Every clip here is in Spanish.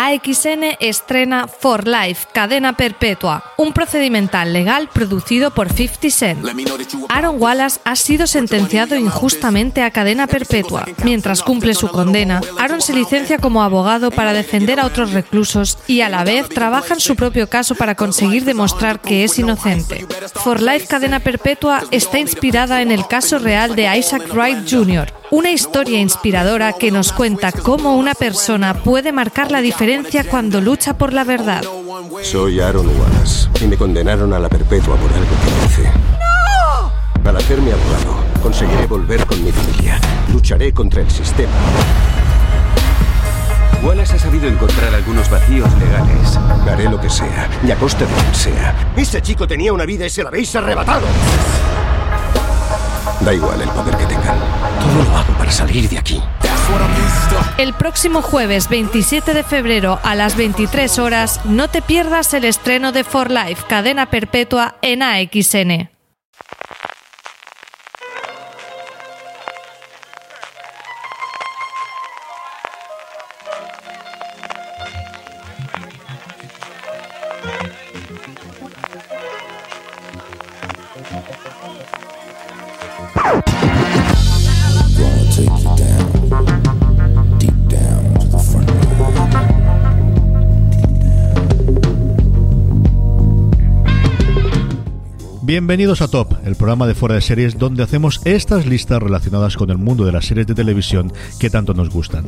AXN estrena For Life, cadena perpetua, un procedimental legal producido por 50 Cent. Aaron Wallace ha sido sentenciado injustamente a cadena perpetua. Mientras cumple su condena, Aaron se licencia como abogado para defender a otros reclusos y a la vez trabaja en su propio caso para conseguir demostrar que es inocente. For Life Cadena Perpetua está inspirada en el caso real de Isaac Wright Jr., una historia inspiradora que nos cuenta cómo una persona puede marcar la diferencia cuando lucha por la verdad. Soy Aaron Wallace y me condenaron a la perpetua por algo que hice. ¡No! Al hacerme abogado, conseguiré volver con mi familia. Lucharé contra el sistema. Wallace ha sabido encontrar algunos vacíos legales. Haré lo que sea, y a costa de quien sea. Ese chico tenía una vida y se la habéis arrebatado. Da igual el poder que tengan. Todo lo hago para salir de aquí. El próximo jueves 27 de febrero a las 23 horas no te pierdas el estreno de For Life, cadena perpetua en AXN. Bienvenidos a Top, el programa de fuera de series donde hacemos estas listas relacionadas con el mundo de las series de televisión que tanto nos gustan.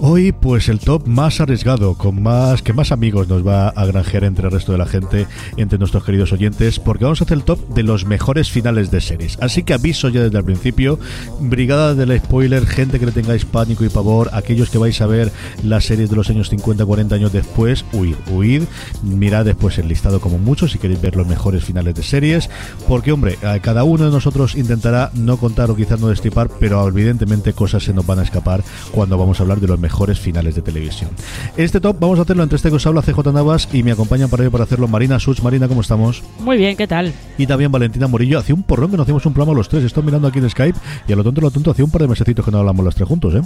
Hoy, pues el top más arriesgado, con más que más amigos nos va a granjear entre el resto de la gente, entre nuestros queridos oyentes, porque vamos a hacer el top de los mejores finales de series. Así que aviso ya desde el principio, brigada del spoiler, gente que le tengáis pánico y pavor, aquellos que vais a ver las series de los años 50, 40 años después, huid, huid, mirad después el listado como mucho si queréis ver los mejores finales de series porque hombre, a cada uno de nosotros intentará no contar o quizás no destripar, pero evidentemente cosas se nos van a escapar cuando vamos a hablar de los mejores finales de televisión. Este top vamos a hacerlo entre este que os habla CJ Navas y me acompañan para ello para hacerlo Marina Such. Marina, ¿cómo estamos? Muy bien, ¿qué tal? Y también Valentina Morillo. Hacía un porrón que no hacíamos un programa los tres. Estoy mirando aquí en Skype y a lo tonto, a lo tonto, hacía un par de mesecitos que no hablamos los tres juntos, ¿eh?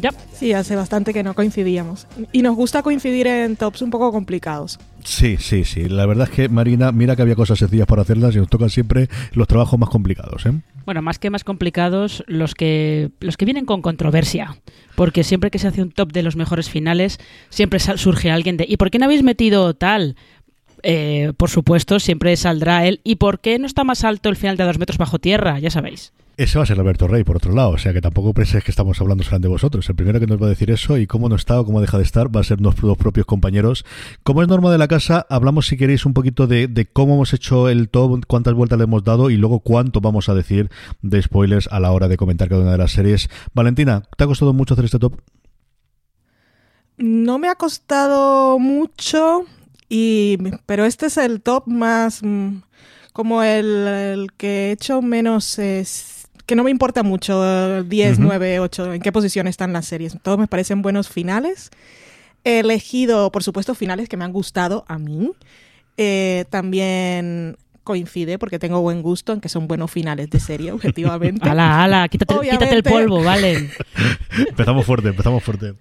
Ya. Sí, hace bastante que no coincidíamos. Y nos gusta coincidir en tops un poco complicados. Sí, sí, sí. La verdad es que, Marina, mira que había cosas sencillas para hacerlas y nos tocan siempre los trabajos más complicados, ¿eh? Bueno, más que más complicados, los que los que vienen con controversia. Porque siempre que se hace un top de los mejores finales, siempre surge alguien de ¿y por qué no habéis metido tal? Eh, por supuesto, siempre saldrá él. ¿Y por qué no está más alto el final de dos metros bajo tierra? Ya sabéis. Ese va a ser Alberto Rey, por otro lado. O sea que tampoco penséis que estamos hablando solamente de vosotros. El primero que nos va a decir eso y cómo no está o cómo deja de estar va a ser nuestros propios compañeros. Como es norma de la casa, hablamos, si queréis, un poquito de, cómo hemos hecho el top, cuántas vueltas le hemos dado y luego cuánto vamos a decir de spoilers a la hora de comentar cada una de las series. Valentina, ¿te ha costado mucho hacer este top? No me ha costado mucho, y, pero este es el top más mm, como el, el que he hecho menos... eh, que no me importa mucho, eh, 10, Ujú. 9, 8, en qué posición están las series. Todos me parecen buenos finales. He elegido, por supuesto, finales que me han gustado a mí. Eh, también coincide porque tengo buen gusto en que son buenos finales de serie, objetivamente. Ala, ala, quítate, quítate el polvo, vale. empezamos fuerte, empezamos fuerte.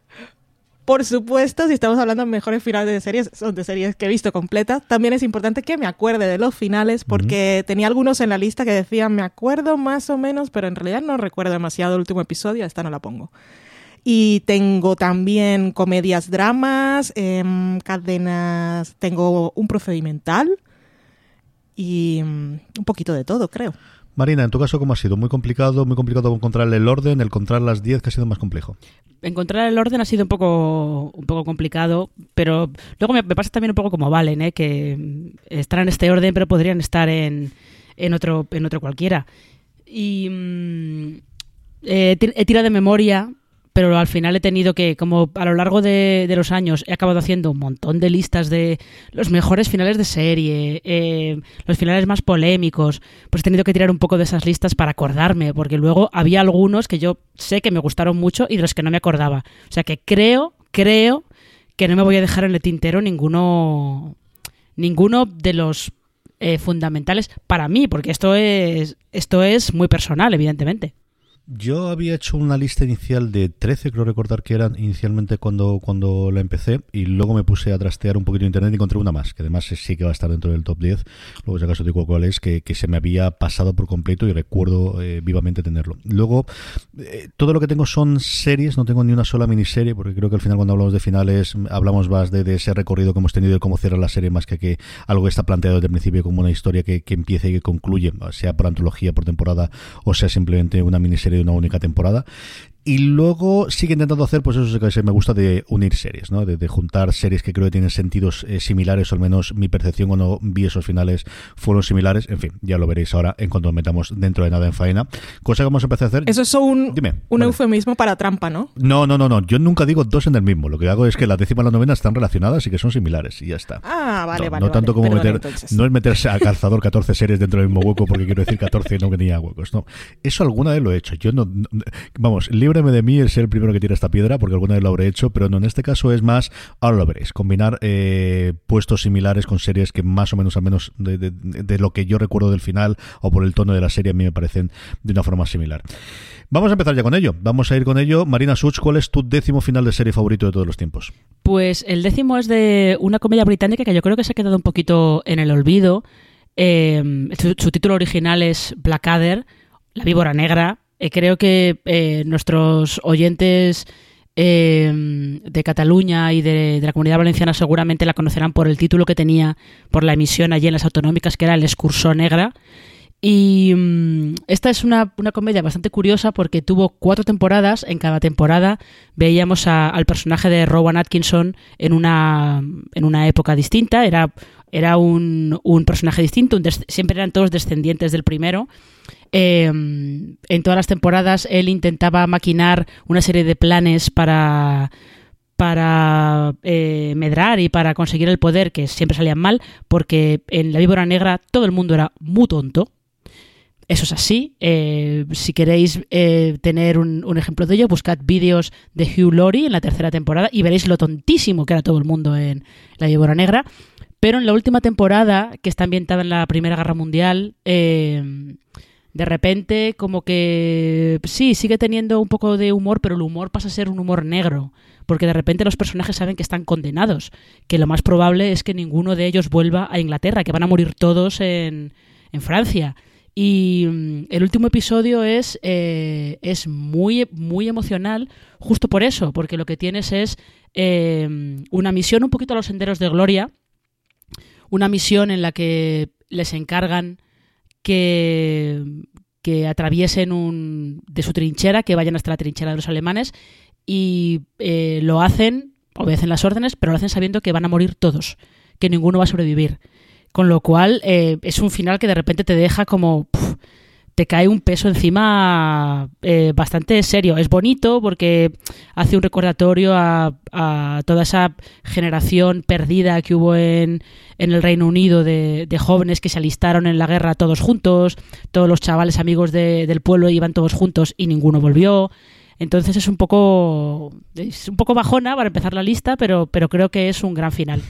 Por supuesto, si estamos hablando de mejores finales de series, son de series que he visto completas. También es importante que me acuerde de los finales, porque tenía algunos en la lista que decían, me acuerdo más o menos, pero en realidad no recuerdo demasiado el último episodio, esta no la pongo. Y tengo también comedias, dramas, em, cadenas, tengo un procedimental y mm, un poquito de todo, creo. Marina, en tu caso, ¿cómo ha sido? ¿Muy complicado? ¿Muy complicado encontrar el orden? ¿El encontrar las 10 que ha sido más complejo? Encontrar el orden ha sido un poco, un poco complicado, pero luego me, pasa también un poco como Valen, ¿eh? que mm, están en este orden, pero podrían estar en, en, otro, en otro cualquiera. Y mm, eh, he tirado de memoria pero al final he tenido que, como a lo largo de, de los años, he acabado haciendo un montón de listas de los mejores finales de serie, eh, los finales más polémicos, pues he tenido que tirar un poco de esas listas para acordarme, porque luego había algunos que yo sé que me gustaron mucho y de los que no me acordaba. O sea que creo, creo que no me voy a dejar en el tintero ninguno, ninguno de los eh, fundamentales para mí, porque esto es, esto es muy personal, evidentemente. Yo había hecho una lista inicial de 13, creo recordar que eran inicialmente cuando, cuando la empecé, y luego me puse a trastear un poquito en internet y encontré una más, que además sí que va a estar dentro del top 10. Luego, si acaso digo cuál es, que, que se me había pasado por completo y recuerdo eh, vivamente tenerlo. Luego, eh, todo lo que tengo son series, no tengo ni una sola miniserie, porque creo que al final, cuando hablamos de finales, hablamos más de, de ese recorrido que hemos tenido y cómo cierra la serie, más que que algo que está planteado desde el principio como una historia que, que empieza y que concluye, sea por antología, por temporada, o sea simplemente una miniserie de una única temporada. Y luego sigue intentando hacer, pues eso que me gusta de unir series, ¿no? De, juntar series que creo que tienen sentidos eh, similares, o al menos mi percepción cuando vi esos finales fueron similares. En fin, ya lo veréis ahora en cuanto nos metamos dentro de nada en faena. Cosa que vamos a empezar a hacer. Eso es un, un eufemismo para trampa, ¿no? No, no, no, no. Yo nunca digo dos en el mismo. Lo que hago es que la décima y la novena están relacionadas y que son similares y ya está. Ah, vale, no, vale. No tanto como meter. Entonces. No es meterse a calzador 14 series dentro del mismo hueco porque quiero decir 14 y no que tenía huecos. No. Eso alguna vez lo he hecho. Yo no. no vamos, de mí el ser el primero que tira esta piedra, porque alguna vez lo habré hecho, pero no, en este caso es más, ahora lo veréis, combinar eh, puestos similares con series que más o menos, al menos de, lo que yo recuerdo del final o por el tono de la serie, a mí me parecen de una forma similar. Vamos a empezar ya con ello, vamos a ir con ello. Marina Such, ¿cuál es tu décimo final de serie favorito de todos los tiempos? Pues el décimo es de una comedia británica que yo creo que se ha quedado un poquito en el olvido. Eh, su título original es Blackadder, La víbora negra, eh, creo que eh, nuestros oyentes eh, de Cataluña y de, de, la comunidad valenciana seguramente la conocerán por el título que tenía por la emisión allí en las autonómicas, que era El Escursó Negra. Y um, esta es una, una, comedia bastante curiosa porque tuvo cuatro temporadas. En cada temporada veíamos a, al personaje de Rowan Atkinson en una, en una época distinta. Era, era un, un personaje distinto, un siempre eran todos descendientes del primero. Eh, en todas las temporadas él intentaba maquinar una serie de planes para para eh, medrar y para conseguir el poder que siempre salían mal porque en la víbora negra todo el mundo era muy tonto eso es así. Eh, si queréis eh, tener un, un, ejemplo de ello, buscad vídeos de Hugh Laurie en la tercera temporada y veréis lo tontísimo que era todo el mundo en La Víbora Negra. Pero en la última temporada, que está ambientada en la Primera Guerra Mundial, eh, de repente como que sí, sigue teniendo un poco de humor, pero el humor pasa a ser un humor negro, porque de repente los personajes saben que están condenados, que lo más probable es que ninguno de ellos vuelva a Inglaterra, que van a morir todos en, en Francia. Y mm, el último episodio es, eh, es muy, muy emocional, justo por eso, porque lo que tienes es eh, una misión un poquito a los senderos de gloria, una misión en la que les encargan que, que atraviesen un, de su trinchera, que vayan hasta la trinchera de los alemanes, y eh, lo hacen, obedecen las órdenes, pero lo hacen sabiendo que van a morir todos, que ninguno va a sobrevivir. Con lo cual eh, es un final que de repente te deja como... te cae un peso encima eh, bastante serio. Es bonito porque hace un recordatorio a, toda esa generación perdida que hubo en, en el Reino Unido de, de, jóvenes que se alistaron en la guerra todos juntos, todos los chavales amigos de, del pueblo iban todos juntos y ninguno volvió. Entonces es un poco un poco bajona para empezar la lista, pero, pero creo que es un gran final.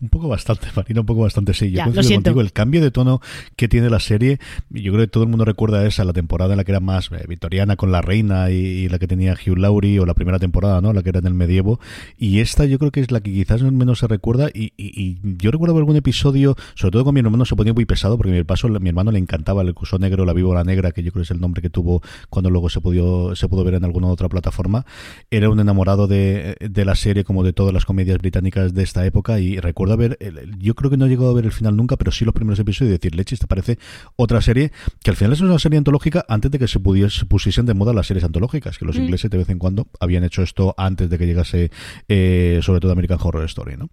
Un poco bastante, Marina, un poco bastante sí. Yo ya, coincido contigo, el cambio de tono que tiene la serie, yo creo que todo el mundo recuerda esa, la temporada en la que era más eh, victoriana con la reina y, y, la que tenía Hugh Laurie, o la primera temporada, ¿no? La que era en el medievo. Y esta yo creo que es la que quizás menos se recuerda. Y, y, y yo recuerdo algún episodio, sobre todo con mi hermano, se ponía muy pesado, porque mi, paso, mi hermano le encantaba el curso negro, la víbora negra, que yo creo que es el nombre que tuvo cuando luego se pudo, se pudo ver en alguna otra plataforma. Era un enamorado de, de la serie, como de todas las comedias británicas de esta época y recuerdo el, yo creo que no he llegado a ver el final nunca, pero sí los primeros episodios y decir, leche, te parece otra serie que al final es una serie antológica antes de que se pudiese, se pusiesen de moda las series antológicas, que los mm. ingleses de vez en cuando habían hecho esto antes de que llegase eh, sobre todo American Horror Story, ¿no?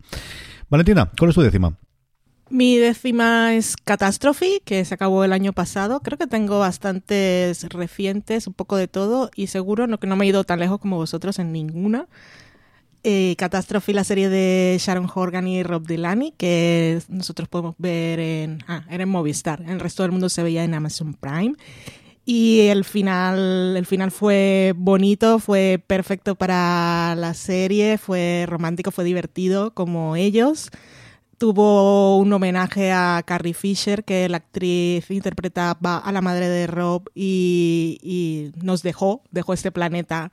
Valentina, ¿cuál es tu décima? Mi décima es Catastrophe, que se acabó el año pasado. Creo que tengo bastantes recientes, un poco de todo, y seguro no que no me he ido tan lejos como vosotros en ninguna. Eh, Catastrophe, la serie de Sharon Horgan y Rob Delaney, que nosotros podemos ver en, ah, era en Movistar. El resto del mundo se veía en Amazon Prime. Y el final, el final fue bonito, fue perfecto para la serie, fue romántico, fue divertido como ellos tuvo un homenaje a Carrie Fisher, que la actriz interpretaba a la madre de Rob y, nos dejó, dejó este planeta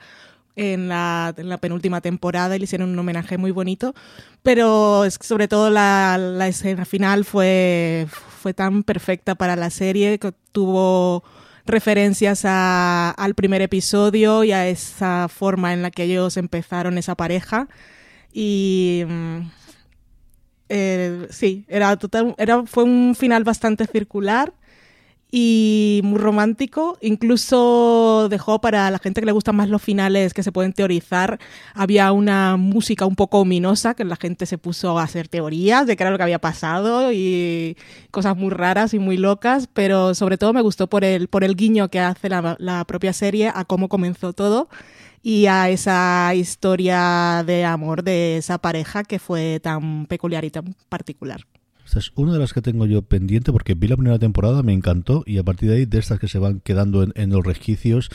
en la, penúltima temporada y le hicieron un homenaje muy bonito. Pero sobre todo la, escena final fue, fue tan perfecta para la serie que tuvo referencias al primer episodio y a esa forma en la que ellos empezaron esa pareja. Y mm, eh, sí, era total, era, fue un final bastante circular y muy romántico. Incluso dejó para la gente que le gustan más los finales que se pueden teorizar. Había una música un poco ominosa que la gente se puso a hacer teorías de qué era lo que había pasado y cosas muy raras y muy locas. Pero sobre todo me gustó por el, por el guiño que hace la, la propia serie a cómo comenzó todo y a esa historia de amor de esa pareja que fue tan peculiar y tan particular. Esta es una de las que tengo yo pendiente porque vi la primera temporada, me encantó y a partir de ahí, de estas que se van quedando en, los resquicios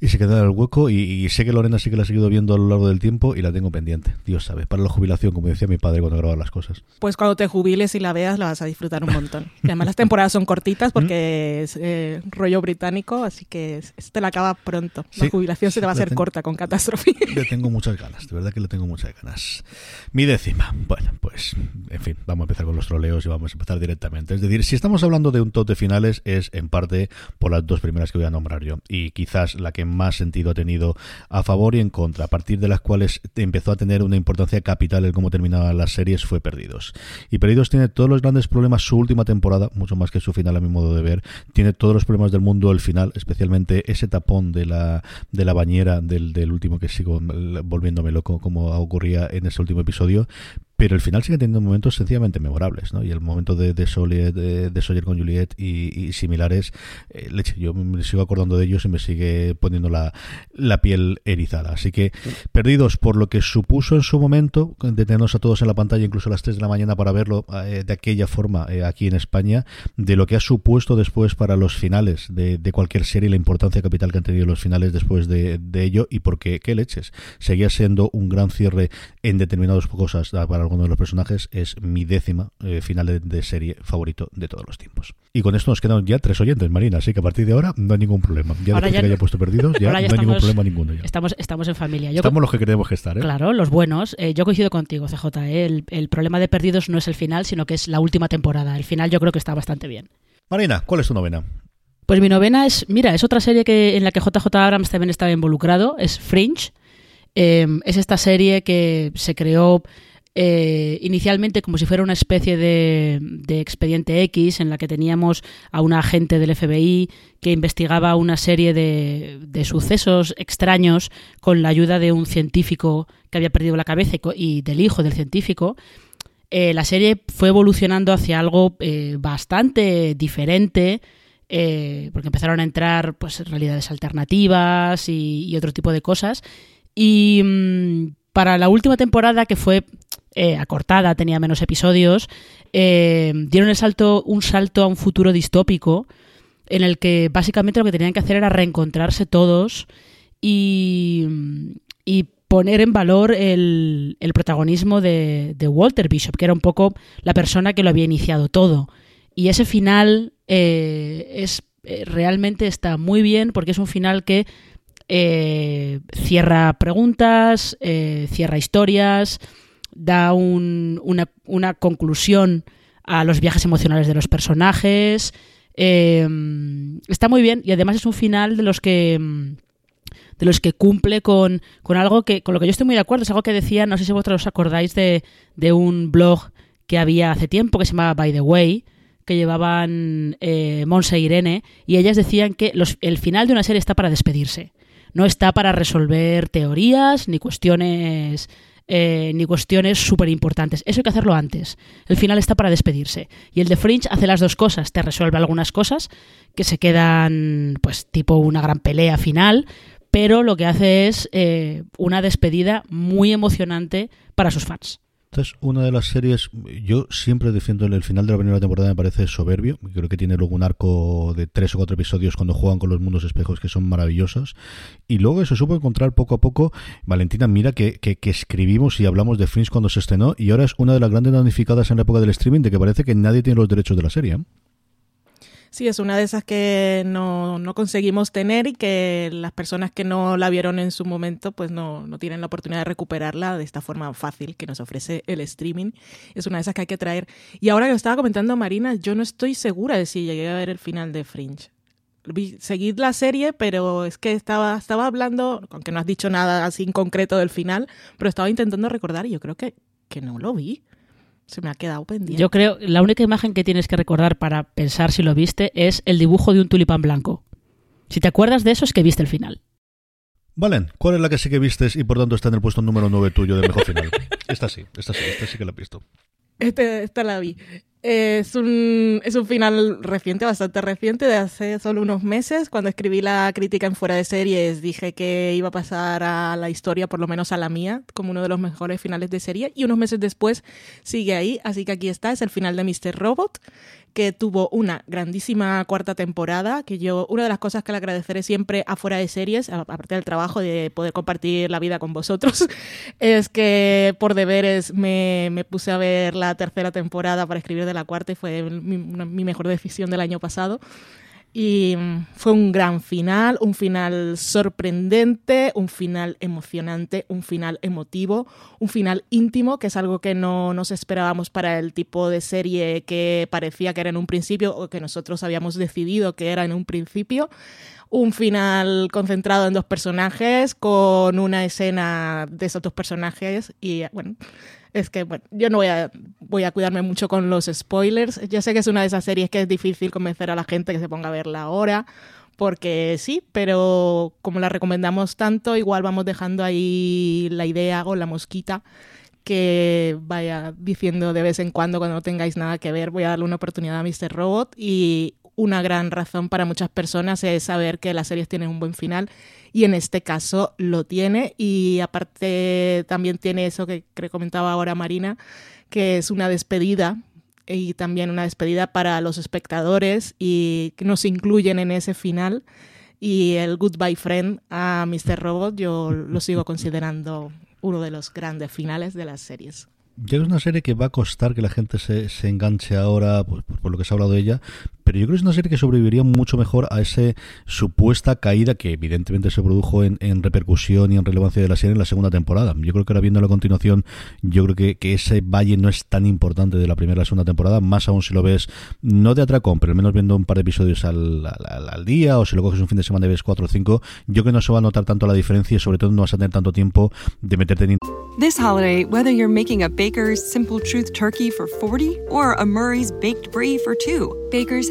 y se quedan en el hueco y, sé que Lorena sí que la ha seguido viendo a lo largo del tiempo y la tengo pendiente, Dios sabe, para la jubilación, como decía mi padre cuando grababa las cosas. Pues cuando te jubiles y la veas la vas a disfrutar un montón. y además las temporadas son cortitas porque es eh, rollo británico, así que te la acaba pronto. La jubilación se te va a hacer corta con catástrofe. Le tengo muchas ganas, de verdad que le tengo muchas ganas. Mi décima, bueno, pues en fin, vamos a empezar con los troles y vamos a empezar directamente. Es decir, si estamos hablando de un top de finales es en parte por las dos primeras que voy a nombrar yo y quizás la que más sentido ha tenido a favor y en contra, a partir de las cuales empezó a tener una importancia capital en cómo terminaban las series fue Perdidos. Y Perdidos tiene todos los grandes problemas su última temporada, mucho más que su final a mi modo de ver, tiene todos los problemas del mundo el final, especialmente ese tapón de la de la bañera del, del último que sigo volviéndome loco como ocurría en ese último episodio, pero el final sigue teniendo momentos sencillamente memorables, ¿no? Y el momento de, de, de, Sawyer con Juliet y, similares, eh, leche, yo me sigo acordando de ellos y me sigue poniendo la, la, piel erizada. Así que, perdidos por lo que supuso en su momento, de tenernos a todos en la pantalla, incluso a las 3 de la mañana para verlo eh, de aquella forma eh, aquí en España, de lo que ha supuesto después para los finales de, de cualquier serie, la importancia capital que han tenido los finales después de, de ello y porque, qué leches, seguía siendo un gran cierre en determinadas cosas para alguno de los personajes, es mi décima eh, final de, serie favorito de todos los tiempos. Y con esto nos quedan ya tres oyentes, Marina, así que a partir de ahora no hay ningún problema. Ya después que haya puesto perdidos, ya, no hay ningún problema ninguno. Estamos, estamos en familia. estamos los que queremos que estar. ¿eh? Claro, los buenos. Eh, yo coincido contigo, CJ. El, el problema de perdidos no es el final, sino que es la última temporada. El final yo creo que está bastante bien. Marina, ¿cuál es tu novena? Pues mi novena es, mira, es otra serie que en la que JJ Abrams también estaba involucrado, es Fringe. es esta serie que se creó eh, inicialmente como si fuera una especie de, expediente X en la que teníamos a un agente del FBI que investigaba una serie de, sucesos extraños con la ayuda de un científico que había perdido la cabeza y, del hijo del científico. Eh, la serie fue evolucionando hacia algo eh, bastante diferente. porque empezaron a entrar pues realidades alternativas y, otro tipo de cosas y mm, para la última temporada que fue eh, acortada, tenía menos episodios, eh, dieron el salto, un salto a un futuro distópico en el que básicamente lo que tenían que hacer era reencontrarse todos y, poner en valor el, protagonismo de, Walter Bishop, que era un poco la persona que lo había iniciado todo. Y ese final eh, es realmente está muy bien porque es un final que cierra preguntas, cierra historias, da una, conclusión a los viajes emocionales de los personajes. Eh, está muy bien y además es un final de los que de los que cumple con, con, algo que con lo que yo estoy muy de acuerdo es algo que decía no sé si vosotros os acordáis de, de un blog que había hace tiempo que se llamaba By the Way que llevaban eh, Monse e Irene y ellas decían que el final de una serie está para despedirse no está para resolver teorías ni cuestiones eh, ni cuestiones súper importantes. Eso hay que hacerlo antes. El final está para despedirse. Y el de Fringe hace las dos cosas. Te resuelve algunas cosas que se quedan, pues, tipo una gran pelea final, pero lo que hace es eh, una despedida muy emocionante para sus fans. Esta es una de las series, yo siempre defiendo el final de la primera temporada, me parece soberbio. Creo que tiene luego un arco de tres o cuatro episodios cuando juegan con los mundos espejos que son maravillosos. Y luego se supo encontrar poco a poco. Valentina, mira que, que, que escribimos y hablamos de Fringe cuando se estrenó y ahora es una de las grandes damnificadas en la época del streaming de que parece que nadie tiene los derechos de la serie. Sí, es una de esas que no, no, conseguimos tener y que las personas que no la vieron en su momento pues no, no, tienen la oportunidad de recuperarla de esta forma fácil que nos ofrece el streaming. Es una de esas que hay que traer. Y ahora que lo estaba comentando Marina, yo no estoy segura de si llegué a ver el final de Fringe. Seguid la serie, pero es que estaba, estaba hablando, aunque no has dicho nada así en concreto del final, pero estaba intentando recordar y yo creo que, que no lo vi se me ha quedado pendiente. Yo creo, la única imagen que tienes que recordar para pensar si lo viste es el dibujo de un tulipán blanco. Si te acuerdas de eso es que viste el final. Valen, ¿cuál es la que sí que vistes y por tanto está en el puesto número 9 tuyo de mejor final? esta sí, esta sí, esta sí que la he visto. Este, esta la vi. Es un, es un final reciente, bastante reciente, de hace solo unos meses. Cuando escribí la crítica en Fuera de Series, dije que iba a pasar a la historia, por lo menos a la mía, como uno de los mejores finales de serie. Y unos meses después sigue ahí, así que aquí está, es el final de Mr. Robot, que tuvo una grandísima cuarta temporada, que yo, una de las cosas que le agradeceré siempre a Fuera de Series, aparte del trabajo de poder compartir la vida con vosotros, es que por deberes me, me puse a ver la tercera temporada para escribir de la cuarta y fue mi, mi mejor decisión del año pasado. Y fue un gran final, un final sorprendente, un final emocionante, un final emotivo, un final íntimo, que es algo que no nos esperábamos para el tipo de serie que parecía que era en un principio o que nosotros habíamos decidido que era en un principio. Un final concentrado en dos personajes, con una escena de esos dos personajes y bueno es que, bueno, yo no voy a, voy a cuidarme mucho con los spoilers. Yo sé que es una de esas series que es difícil convencer a la gente que se ponga a verla ahora, porque sí, pero como la recomendamos tanto, igual vamos dejando ahí la idea o la mosquita que vaya diciendo de vez en cuando cuando no tengáis nada que ver, voy a darle una oportunidad a Mr. Robot y una gran razón para muchas personas es saber que las series tienen un buen final y en este caso lo tiene y aparte también tiene eso que, comentaba ahora Marina, que es una despedida y también una despedida para los espectadores y que nos incluyen en ese final. Y el Goodbye Friend a Mr. Robot yo lo sigo considerando uno de los grandes finales de las series. Ya es una serie que va a costar que la gente se, se enganche ahora, pues, por lo que se ha hablado de ella, pero yo creo que es una serie que sobreviviría mucho mejor a esa supuesta caída que evidentemente se produjo en, en, repercusión y en relevancia de la serie en la segunda temporada. Yo creo que ahora viendo la continuación, yo creo que, que ese valle no es tan importante de la primera a la segunda temporada, más aún si lo ves, no de atracón, pero al menos viendo un par de episodios al, al, día o si lo coges un fin de semana y ves cuatro o cinco, yo creo que no se va a notar tanto la diferencia y sobre todo no vas a tener tanto tiempo de meterte en... This holiday, whether you're making a Baker's Simple Truth turkey for 40 or a Murray's Baked Brie for 2, Baker's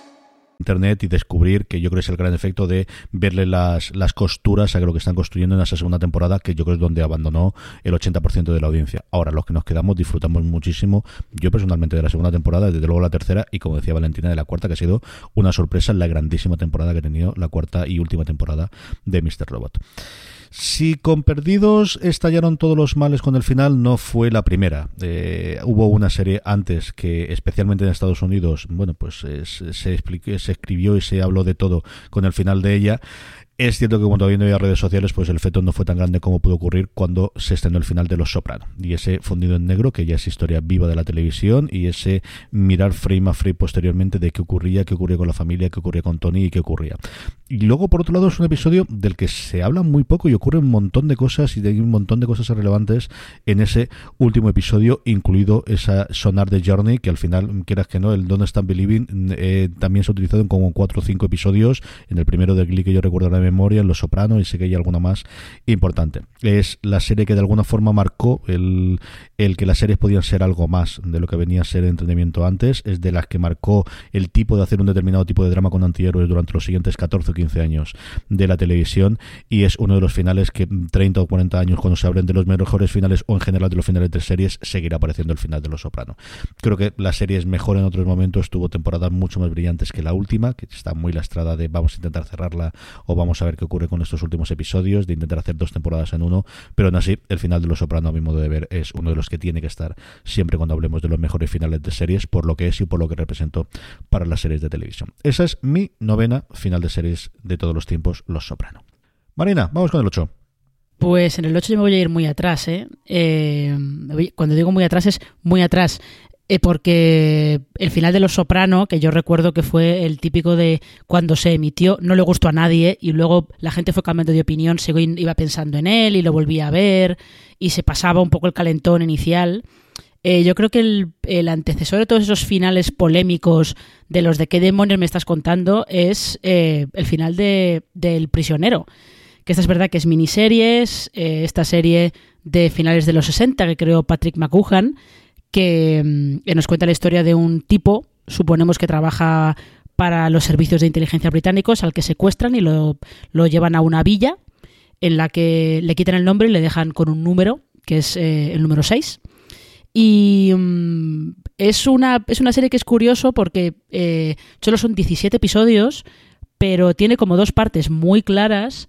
internet y descubrir que yo creo que es el gran efecto de verle las, las costuras a lo que están construyendo en esa segunda temporada, que yo creo es donde abandonó el 80% de la audiencia. Ahora, los que nos quedamos disfrutamos muchísimo, yo personalmente de la segunda temporada, desde luego la tercera, y como decía Valentina, de la cuarta, que ha sido una sorpresa la grandísima temporada que ha tenido la cuarta y última temporada de Mr. Robot. Si con Perdidos estallaron todos los males con el final, no fue la primera. Eh, hubo una serie antes que, especialmente en Estados Unidos, bueno, pues se, se escribió y se habló de todo con el final de ella. Es cierto que cuando viendo ya redes sociales, pues el efecto no fue tan grande como pudo ocurrir cuando se estrenó el final de Los Soprano. Y ese fundido en negro, que ya es historia viva de la televisión, y ese mirar frame a frame posteriormente de qué ocurría, qué ocurría con la familia, qué ocurría con Tony y qué ocurría. Y luego, por otro lado, es un episodio del que se habla muy poco y ocurre un montón de cosas y de un montón de cosas relevantes en ese último episodio, incluido esa sonar de Journey, que al final, quieras que no, el Don't Stand Believing eh, también se ha utilizado en como cuatro o cinco episodios. En el primero de Glee que yo recuerdo ahora memoria, Los Soprano, y sé que hay alguna más importante. Es la serie que de alguna forma marcó el, el que las series podían ser algo más de lo que venía a ser entretenimiento antes. Es de las que marcó el tipo de hacer un determinado tipo de drama con antihéroes durante los siguientes 14 o 15 años de la televisión. Y es uno de los finales que 30 o 40 años, cuando se abren de los mejores finales o en general de los finales de series, seguirá apareciendo el final de Los Soprano. Creo que la serie es mejor en otros momentos. Tuvo temporadas mucho más brillantes que la última, que está muy lastrada de vamos a intentar cerrarla o vamos a ver qué ocurre con estos últimos episodios, de intentar hacer dos temporadas en uno, pero aún así el final de Los Soprano a mi modo de ver es uno de los que tiene que estar siempre cuando hablemos de los mejores finales de series por lo que es y por lo que representó para las series de televisión. Esa es mi novena final de series de todos los tiempos, Los Soprano. Marina, vamos con el 8. Pues en el 8 yo me voy a ir muy atrás, ¿eh? eh cuando digo muy atrás es muy atrás. Eh, porque el final de Los Soprano, que yo recuerdo que fue el típico de cuando se emitió, no le gustó a nadie y luego la gente fue cambiando de opinión, se iba pensando en él y lo volvía a ver y se pasaba un poco el calentón inicial. Eh, yo creo que el, antecesor de todos esos finales polémicos de los de qué demonios me estás contando es eh, el final de, del prisionero. Que esta es verdad que es miniseries, esta serie de finales de los 60 que creó Patrick McCuhan, Mm, que, nos cuenta la historia de un tipo, suponemos que trabaja para los servicios de inteligencia británicos, al que secuestran y lo, llevan a una villa en la que le quitan el nombre y le dejan con un número, que es eh, el número 6. Y mm, es, una, es una serie que es curioso porque eh, solo son 17 episodios, pero tiene como dos partes muy claras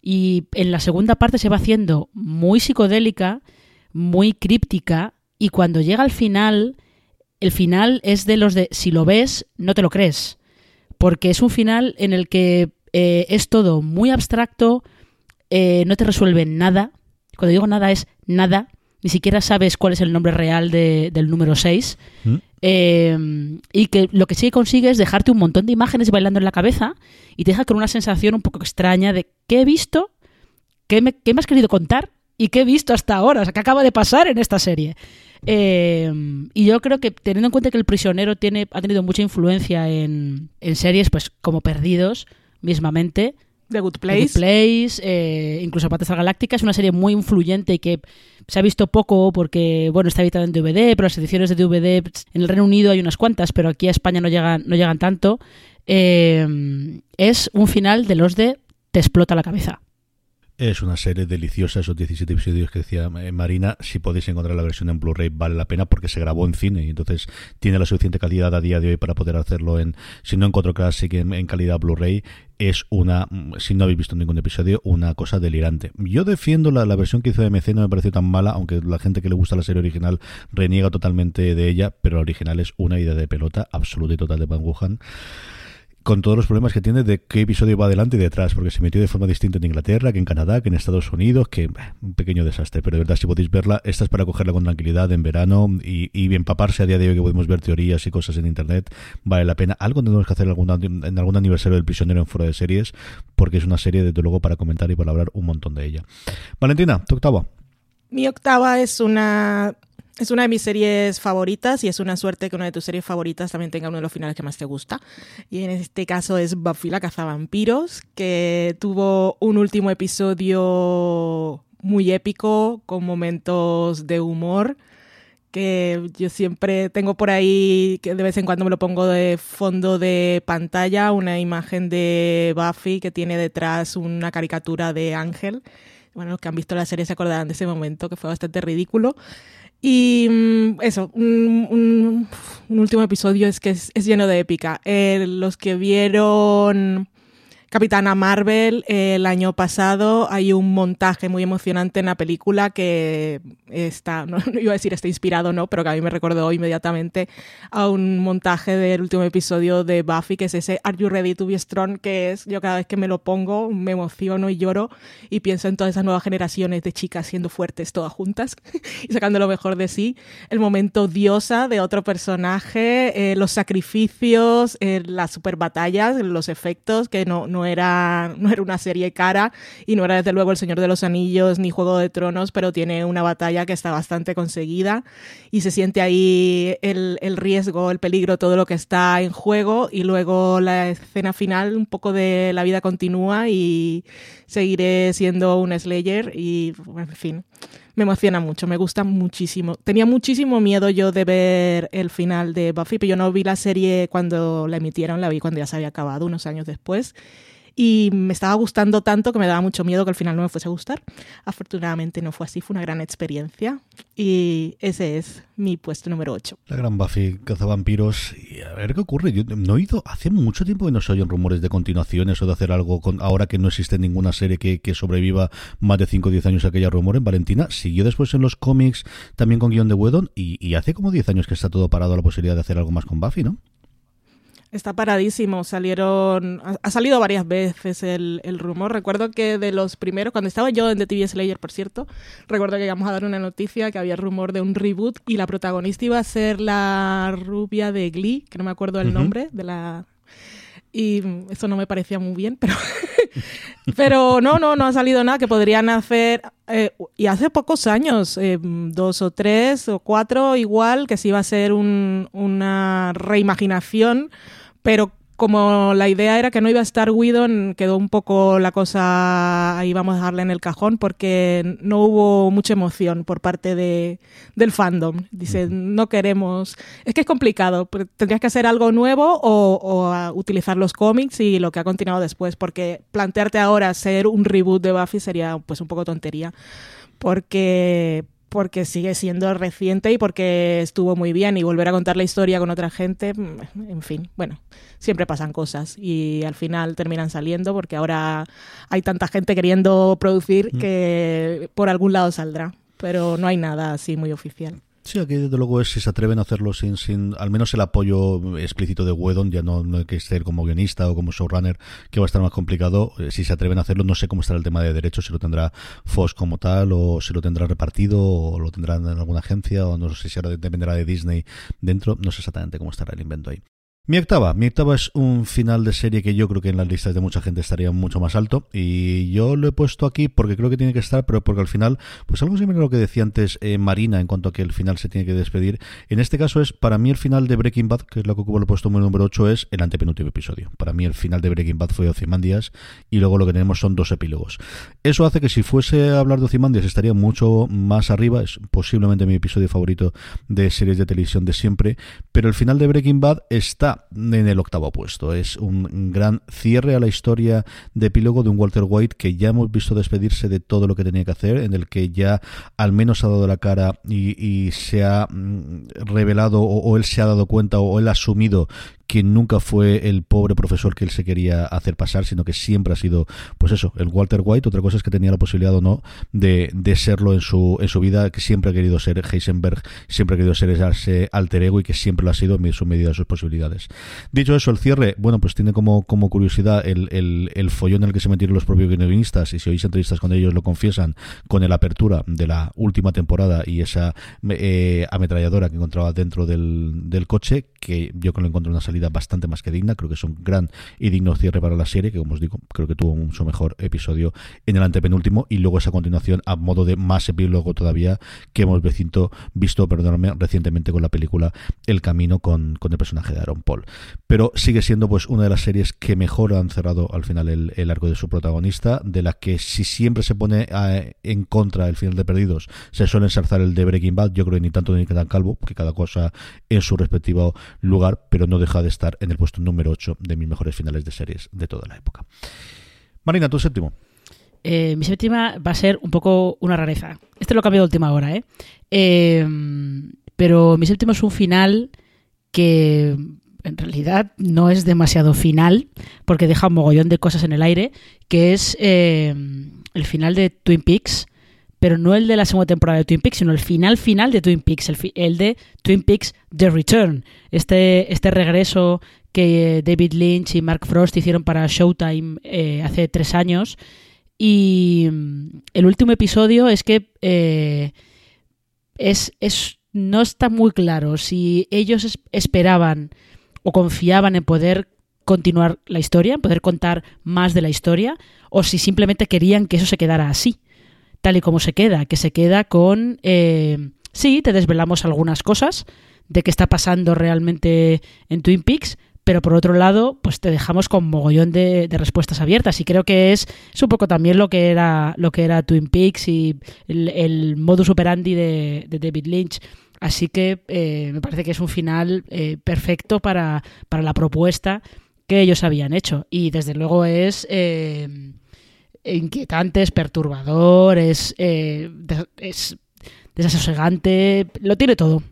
y en la segunda parte se va haciendo muy psicodélica, muy críptica y cuando llega al final, el final es de los de si lo ves, no te lo crees. Porque es un final en el que eh, es todo muy abstracto, eh, no te resuelve nada. Cuando digo nada es nada, ni siquiera sabes cuál es el nombre real del número 6. ¿Mm? Eh, y que lo que sí consigue es dejarte un montón de imágenes bailando en la cabeza y te deja con una sensación un poco extraña de ¿qué he visto? ¿Qué me, qué me has querido contar? ¿Y qué he visto hasta ahora? O sea, ¿qué acaba de pasar en esta serie? Eh, y yo creo que teniendo en cuenta que El Prisionero tiene, ha tenido mucha influencia en, series pues como Perdidos, mismamente. The Good Place. The Place, eh, incluso Patesal Galáctica, es una serie muy influyente y que se ha visto poco porque, bueno, está editada en DVD, pero las ediciones de DVD en el Reino Unido hay unas cuantas, pero aquí a España no llegan, no llegan tanto. Eh, es un final de los de te explota la cabeza. Es una serie deliciosa, esos 17 episodios que decía eh, Marina. Si podéis encontrar la versión en Blu-ray, vale la pena porque se grabó en cine y entonces tiene la suficiente calidad a día de hoy para poder hacerlo en, si no en 4K, sí que en, calidad Blu-ray. Es una, si no habéis visto ningún episodio, una cosa delirante. Yo defiendo la, versión que hizo MC, no me pareció tan mala, aunque la gente que le gusta la serie original reniega totalmente de ella, pero la original es una idea de pelota absoluta y total de Van Wuhan con todos los problemas que tiene de qué episodio va adelante y detrás, porque se metió de forma distinta en Inglaterra, que en Canadá, que en Estados Unidos, que un pequeño desastre, pero de verdad si podéis verla, esta es para cogerla con tranquilidad en verano y, empaparse a día de hoy que podemos ver teorías y cosas en internet, vale la pena. Algo tenemos que hacer en algún aniversario del prisionero en fuera de series, porque es una serie desde luego para comentar y para hablar un montón de ella. Valentina, tu octava. Mi octava es una es una de mis series favoritas y es una suerte que una de tus series favoritas también tenga uno de los finales que más te gusta. Y en este caso es Buffy la cazavampiros, que tuvo un último episodio muy épico con momentos de humor que yo siempre tengo por ahí, que de vez en cuando me lo pongo de fondo de pantalla, una imagen de Buffy que tiene detrás una caricatura de Ángel. Bueno, los que han visto la serie se acordarán de ese momento que fue bastante ridículo. Y mm, eso, un, último episodio es que es, lleno de épica. Eh, los que vieron Capitana Marvel, el año pasado hay un montaje muy emocionante en la película que está, no, iba a decir está inspirado, no, pero que a mí me recordó inmediatamente a un montaje del último episodio de Buffy, que es ese Are You Ready to Be Strong, que es yo cada vez que me lo pongo me emociono y lloro y pienso en todas esas nuevas generaciones de chicas siendo fuertes todas juntas y sacando lo mejor de sí. El momento diosa de otro personaje, eh, los sacrificios, eh, las super batallas, los efectos, que no, no era, no era una serie cara y no era desde luego El Señor de los Anillos ni Juego de Tronos, pero tiene una batalla que está bastante conseguida y se siente ahí el, el riesgo, el peligro, todo lo que está en juego y luego la escena final, un poco de la vida continúa y seguiré siendo un Slayer y, en fin, me emociona mucho, me gusta muchísimo. Tenía muchísimo miedo yo de ver el final de Buffy, pero yo no vi la serie cuando la emitieron, la vi cuando ya se había acabado, unos años después y me estaba gustando tanto que me daba mucho miedo que al final no me fuese a gustar. Afortunadamente no fue así, fue una gran experiencia y ese es mi puesto número 8. La gran Buffy cazavampiros y a ver qué ocurre. Yo no he oído, hace mucho tiempo que no se oyen rumores de continuaciones o de hacer algo con, ahora que no existe ninguna serie que, que sobreviva más de 5 o 10 años aquella rumor en Valentina. Siguió después en los cómics también con guion de Wedon y, y hace como 10 años que está todo parado la posibilidad de hacer algo más con Buffy, ¿no? Está paradísimo, salieron, ha, salido varias veces el, el, rumor. Recuerdo que de los primeros, cuando estaba yo en The TV Slayer, por cierto, recuerdo que íbamos a dar una noticia que había rumor de un reboot y la protagonista iba a ser la rubia de Glee, que no me acuerdo el nombre de la y eso no me parecía muy bien, pero, pero no, no, no ha salido nada que podrían hacer. Eh, y hace pocos años, eh, dos o tres o cuatro, igual, que se iba a ser un, una reimaginación pero como la idea era que no iba a estar Whedon, quedó un poco la cosa ahí vamos a dejarla en el cajón porque no hubo mucha emoción por parte de, del fandom. Dice, no queremos... Es que es complicado, tendrías que hacer algo nuevo o, o utilizar los cómics y lo que ha continuado después, porque plantearte ahora hacer un reboot de Buffy sería pues un poco tontería. Porque, porque sigue siendo reciente y porque estuvo muy bien y volver a contar la historia con otra gente, mm, en fin, bueno, siempre pasan cosas y al final terminan saliendo porque ahora hay tanta gente queriendo producir mm. que por algún lado saldrá, pero no hay nada así muy oficial. Sí, aquí desde luego es si se atreven a hacerlo sin, sin al menos el apoyo explícito de Wedon, ya no, no hay que ser como guionista o como showrunner, que va a estar más complicado. Eh, si se atreven a hacerlo, no sé cómo estará el tema de derechos, si lo tendrá Fox como tal, o si lo tendrá repartido, o lo tendrán en alguna agencia, o no sé si ahora dependerá de Disney dentro, no sé exactamente cómo estará el invento ahí. Mi octava, mi octava es un final de serie que yo creo que en las listas de mucha gente estaría mucho más alto y yo lo he puesto aquí porque creo que tiene que estar, pero porque al final, pues algo similar a lo que decía antes eh, Marina en cuanto a que el final se tiene que despedir. En este caso es, para mí el final de Breaking Bad, que es lo que ocupa el puesto número 8, es el antepenúltimo episodio. Para mí el final de Breaking Bad fue Ozymandias y luego lo que tenemos son dos epílogos. Eso hace que si fuese a hablar de Ozymandias estaría mucho más arriba, es posiblemente mi episodio favorito de series de televisión de siempre, pero el final de Breaking Bad está en el octavo puesto. Es un gran cierre a la historia de epílogo de un Walter White que ya hemos visto despedirse de todo lo que tenía que hacer, en el que ya al menos ha dado la cara y, se ha mm, revelado o, él se ha dado cuenta o él ha asumido que nunca fue el pobre profesor que él se quería hacer pasar, sino que siempre ha sido, pues eso, el Walter White. Otra cosa es que tenía la posibilidad o no de, de serlo en su, en su vida, que siempre ha querido ser Heisenberg, siempre ha querido ser ese alter ego y que siempre lo ha sido en su medida de sus posibilidades. Dicho eso, el cierre, bueno, pues tiene como, como curiosidad el, el, follón en el que se metieron los propios guionistas, y si oís entrevistas con ellos lo confiesan, con el apertura de la última temporada y esa eh, ametralladora que encontraba dentro del, del coche, que yo que lo encuentro una salida bastante más que digna. Creo que es un gran y digno cierre para la serie, que como os digo, creo que tuvo un, su mejor episodio en el antepenúltimo y luego esa continuación a modo de más epílogo todavía que hemos visto, visto perdóname, recientemente con la película El Camino con, con, el personaje de Aaron Paul. Pero sigue siendo pues una de las series que mejor han cerrado al final el, el arco de su protagonista, de la que si siempre se pone en contra el final de Perdidos, se suele ensalzar el de Breaking Bad, yo creo que ni tanto ni tan calvo, que cada cosa en su respectivo lugar, pero no deja de estar en el puesto número 8 de mis mejores finales de series de toda la época. Marina, tu séptimo. Eh, mi séptima va a ser un poco una rareza. Este lo he cambiado de última hora, ¿eh? ¿eh? Pero mi séptimo es un final que en realidad no es demasiado final, porque deja un mogollón de cosas en el aire, que es eh, el final de Twin Peaks, pero no el de la segunda temporada de Twin Peaks, sino el final final de Twin Peaks, el, de Twin Peaks The Return, este, este regreso que David Lynch y Mark Frost hicieron para Showtime eh, hace tres años. Y mm, el último episodio es que eh, es, es, no está muy claro si ellos esperaban o confiaban en poder continuar la historia, en poder contar más de la historia, o si simplemente querían que eso se quedara así, tal y como se queda, que se queda con, eh, sí, te desvelamos algunas cosas de qué está pasando realmente en Twin Peaks, pero por otro lado, pues te dejamos con mogollón de, respuestas abiertas y creo que es, es, un poco también lo que era lo que era Twin Peaks y el, modus operandi de, de David Lynch. Así que eh, me parece que es un final eh, perfecto para, para, la propuesta que ellos habían hecho. Y desde luego es eh, inquietante, es perturbador, es, es desasosegante, lo tiene todo.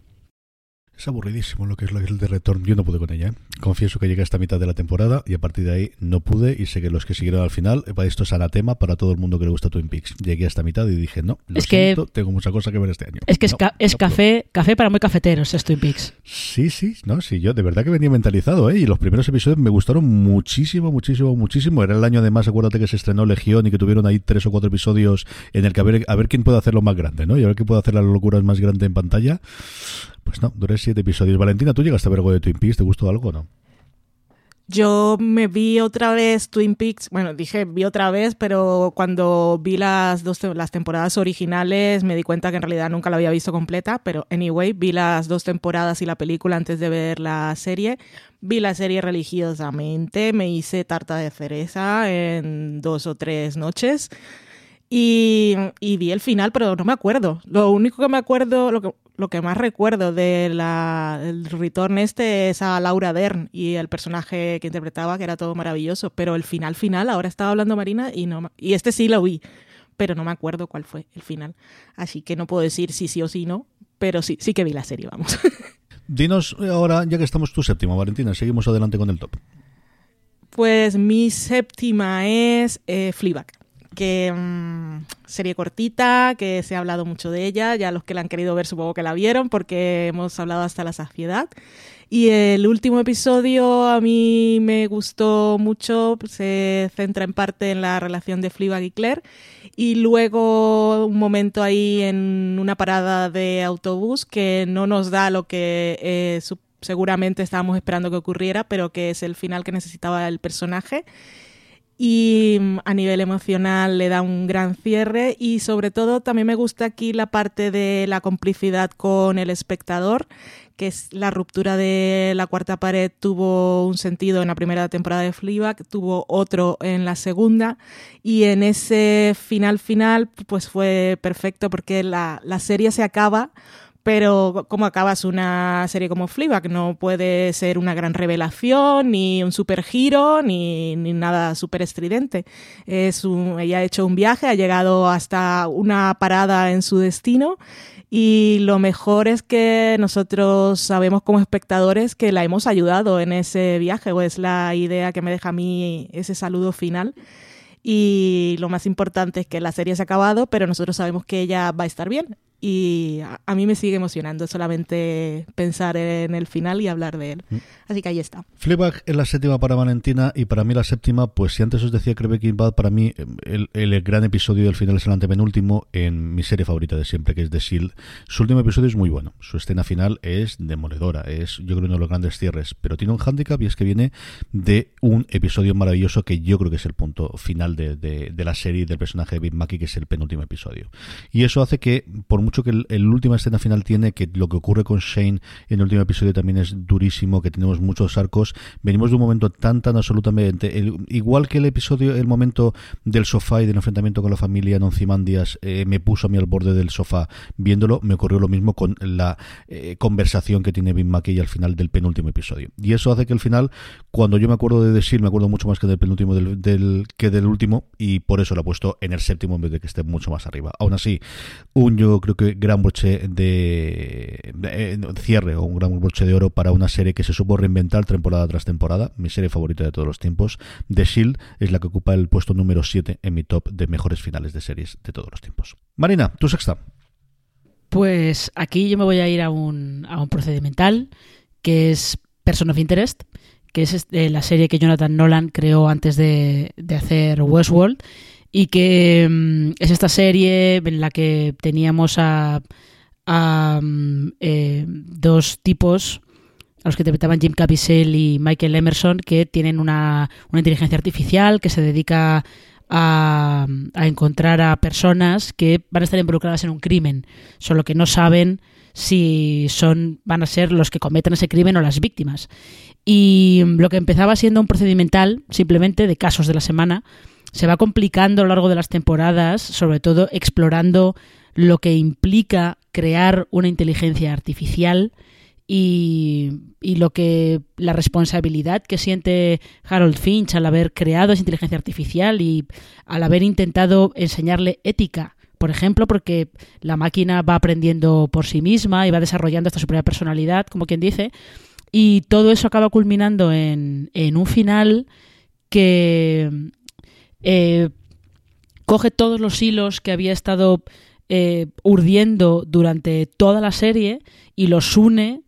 Es aburridísimo lo que es el de Return. Yo no pude con ella. ¿eh? Confieso que llegué hasta mitad de la temporada y a partir de ahí no pude. Y sé que los que siguieron al final, eh, esto es anatema para todo el mundo que le gusta Twin Peaks. Llegué hasta mitad y dije, no, lo es siento, que tengo mucha cosa que ver este año. Es que es, es café café para muy cafeteros, es Twin Peaks. Sí, sí, no, sí, yo de verdad que venía mentalizado, ¿eh? Y los primeros episodios me gustaron muchísimo, muchísimo, muchísimo. Era el año además, acuérdate que se estrenó Legión y que tuvieron ahí tres o cuatro episodios en el que a ver, a ver quién puede hacerlo más grande, ¿no? Y a ver quién puede hacer las locuras más grande en pantalla. Pues no, duré siete episodios. Valentina, ¿tú llegaste a ver algo de Twin Peaks? ¿Te gustó algo o no? Yo me vi otra vez Twin Peaks, bueno, dije vi otra vez, pero cuando vi las dos las temporadas originales me di cuenta que en realidad nunca la había visto completa, pero anyway, vi las dos temporadas y la película antes de ver la serie. Vi la serie religiosamente, me hice tarta de cereza en dos o tres noches. Y, y, vi el final, pero no me acuerdo. Lo único que me acuerdo, lo que, lo que más recuerdo del de return este es a Laura Dern y el personaje que interpretaba, que era todo maravilloso. Pero el final final, ahora estaba hablando Marina y no y este sí lo vi, pero no me acuerdo cuál fue el final. Así que no puedo decir si sí o si no, pero sí, sí que vi la serie, vamos. Dinos ahora, ya que estamos tu séptima, Valentina, seguimos adelante con el top. Pues mi séptima es eh, Fleabag que mm, serie cortita, que se ha hablado mucho de ella, ya los que la han querido ver supongo que la vieron porque hemos hablado hasta la saciedad. Y el último episodio a mí me gustó mucho, se centra en parte en la relación de Fleabag y Claire. Y luego un momento ahí en una parada de autobús que no nos da lo que eh, seguramente estábamos esperando que ocurriera, pero que es el final que necesitaba el personaje y mm, a nivel emocional le da un gran cierre y sobre todo también me gusta aquí la parte de la complicidad con el espectador, que es la ruptura de la cuarta pared tuvo un sentido en la primera temporada de Fleabag, tuvo otro en la segunda y en ese final final pues fue perfecto porque la, la serie se acaba pero ¿cómo acabas una serie como Fleabag? No puede ser una gran revelación, ni un super giro, ni, ni nada súper estridente. Es ella ha hecho un viaje, ha llegado hasta una parada en su destino y lo mejor es que nosotros sabemos como espectadores que la hemos ayudado en ese viaje, o es la idea que me deja a mí ese saludo final. Y lo más importante es que la serie se ha acabado, pero nosotros sabemos que ella va a estar bien y a, mí me sigue emocionando solamente pensar en el final y hablar de él. Mm. Así que ahí está. Fleabag es la séptima para Valentina y para mí la séptima, pues si antes os decía que Breaking Bad, para mí el, el, gran episodio del final es el antepenúltimo en mi serie favorita de siempre, que es The Shield. Su último episodio es muy bueno, su escena final es demoledora, es yo creo uno de los grandes cierres, pero tiene un hándicap y es que viene de un episodio maravilloso que yo creo que es el punto final de, de, la serie del personaje de Big Mackey, que es el penúltimo episodio. Y eso hace que, por mucho que el, última escena final tiene, que lo que ocurre con Shane en el último episodio también es durísimo, que tenemos muchos arcos. Venimos de un momento tan, tan absolutamente. igual que el episodio, el momento del sofá y del enfrentamiento con la familia en eh, me puso a mí al borde del sofá viéndolo, me ocurrió lo mismo con la eh, conversación que tiene Bill McKay al final del penúltimo episodio. Y eso hace que al final, cuando yo me acuerdo de decir, me acuerdo mucho más que del penúltimo del, que del último, y por eso lo he puesto en el séptimo en vez de que esté mucho más arriba. Aún así, un yo creo que gran broche de, eh, cierre o un gran broche de oro para una serie que se supo reinventar temporada tras temporada. Mi serie favorita de todos los tiempos. The Shield es la que ocupa el puesto número 7 en mi top de mejores finales de series de todos los tiempos. Marina, tu sexta. Pues aquí yo me voy a ir a un, a un procedimental que es Person of Interest, que es este, la serie que Jonathan Nolan creó antes de, de hacer Westworld y que mm, es esta serie en la que teníamos a, a, mm, eh, dos tipos a los que interpretaban Jim Caviezel y Michael Emerson que tienen una, una inteligencia artificial que se dedica a, a encontrar a personas que van a estar involucradas en un crimen, solo que no saben si son van a ser los que cometen ese crimen o las víctimas. Y lo que empezaba siendo un procedimental simplemente de casos de la semana se va complicando a lo largo de las temporadas, sobre todo explorando lo que implica crear una inteligencia artificial y, y lo que la responsabilidad que siente Harold Finch al haber creado esa inteligencia artificial y al haber intentado enseñarle ética por ejemplo, porque la máquina va aprendiendo por sí misma y va desarrollando esta su propia personalidad, como quien dice, y todo eso acaba culminando en, en un final que eh, coge todos los hilos que había estado eh, urdiendo durante toda la serie y los une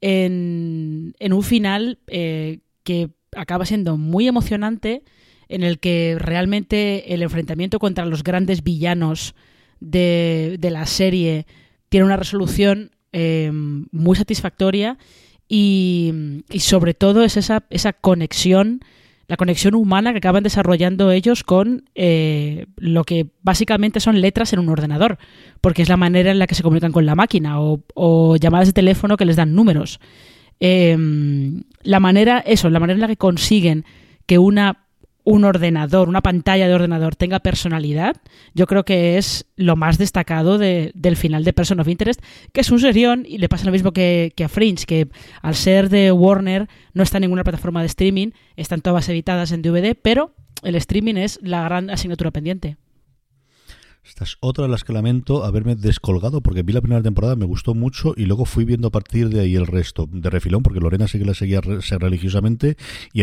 en, un final eh, que acaba siendo muy emocionante, en el que realmente el enfrentamiento contra los grandes villanos de, de la serie tiene una resolución muy satisfactoria y, sobre todo es esa conexión, la conexión humana que acaban desarrollando ellos con eh, lo que básicamente son letras en un ordenador, porque es la manera en la que se comunican con la máquina o, llamadas de teléfono que les dan números. Eh, la manera, eso, la manera en la que consiguen que una un ordenador, una pantalla de ordenador tenga personalidad, yo creo que es lo más destacado de- del final de Person of Interest, que es un serión y le pasa lo mismo que, a Fringe, que al ser de Warner no está en ninguna plataforma de streaming, están todas editadas en DVD, pero el streaming es la gran asignatura pendiente. Esta es otra de las que lamento haberme descolgado porque vi la primera temporada, me gustó mucho y luego fui viendo a partir de ahí el resto de refilón porque Lorena sí que la seguía re- se- religiosamente y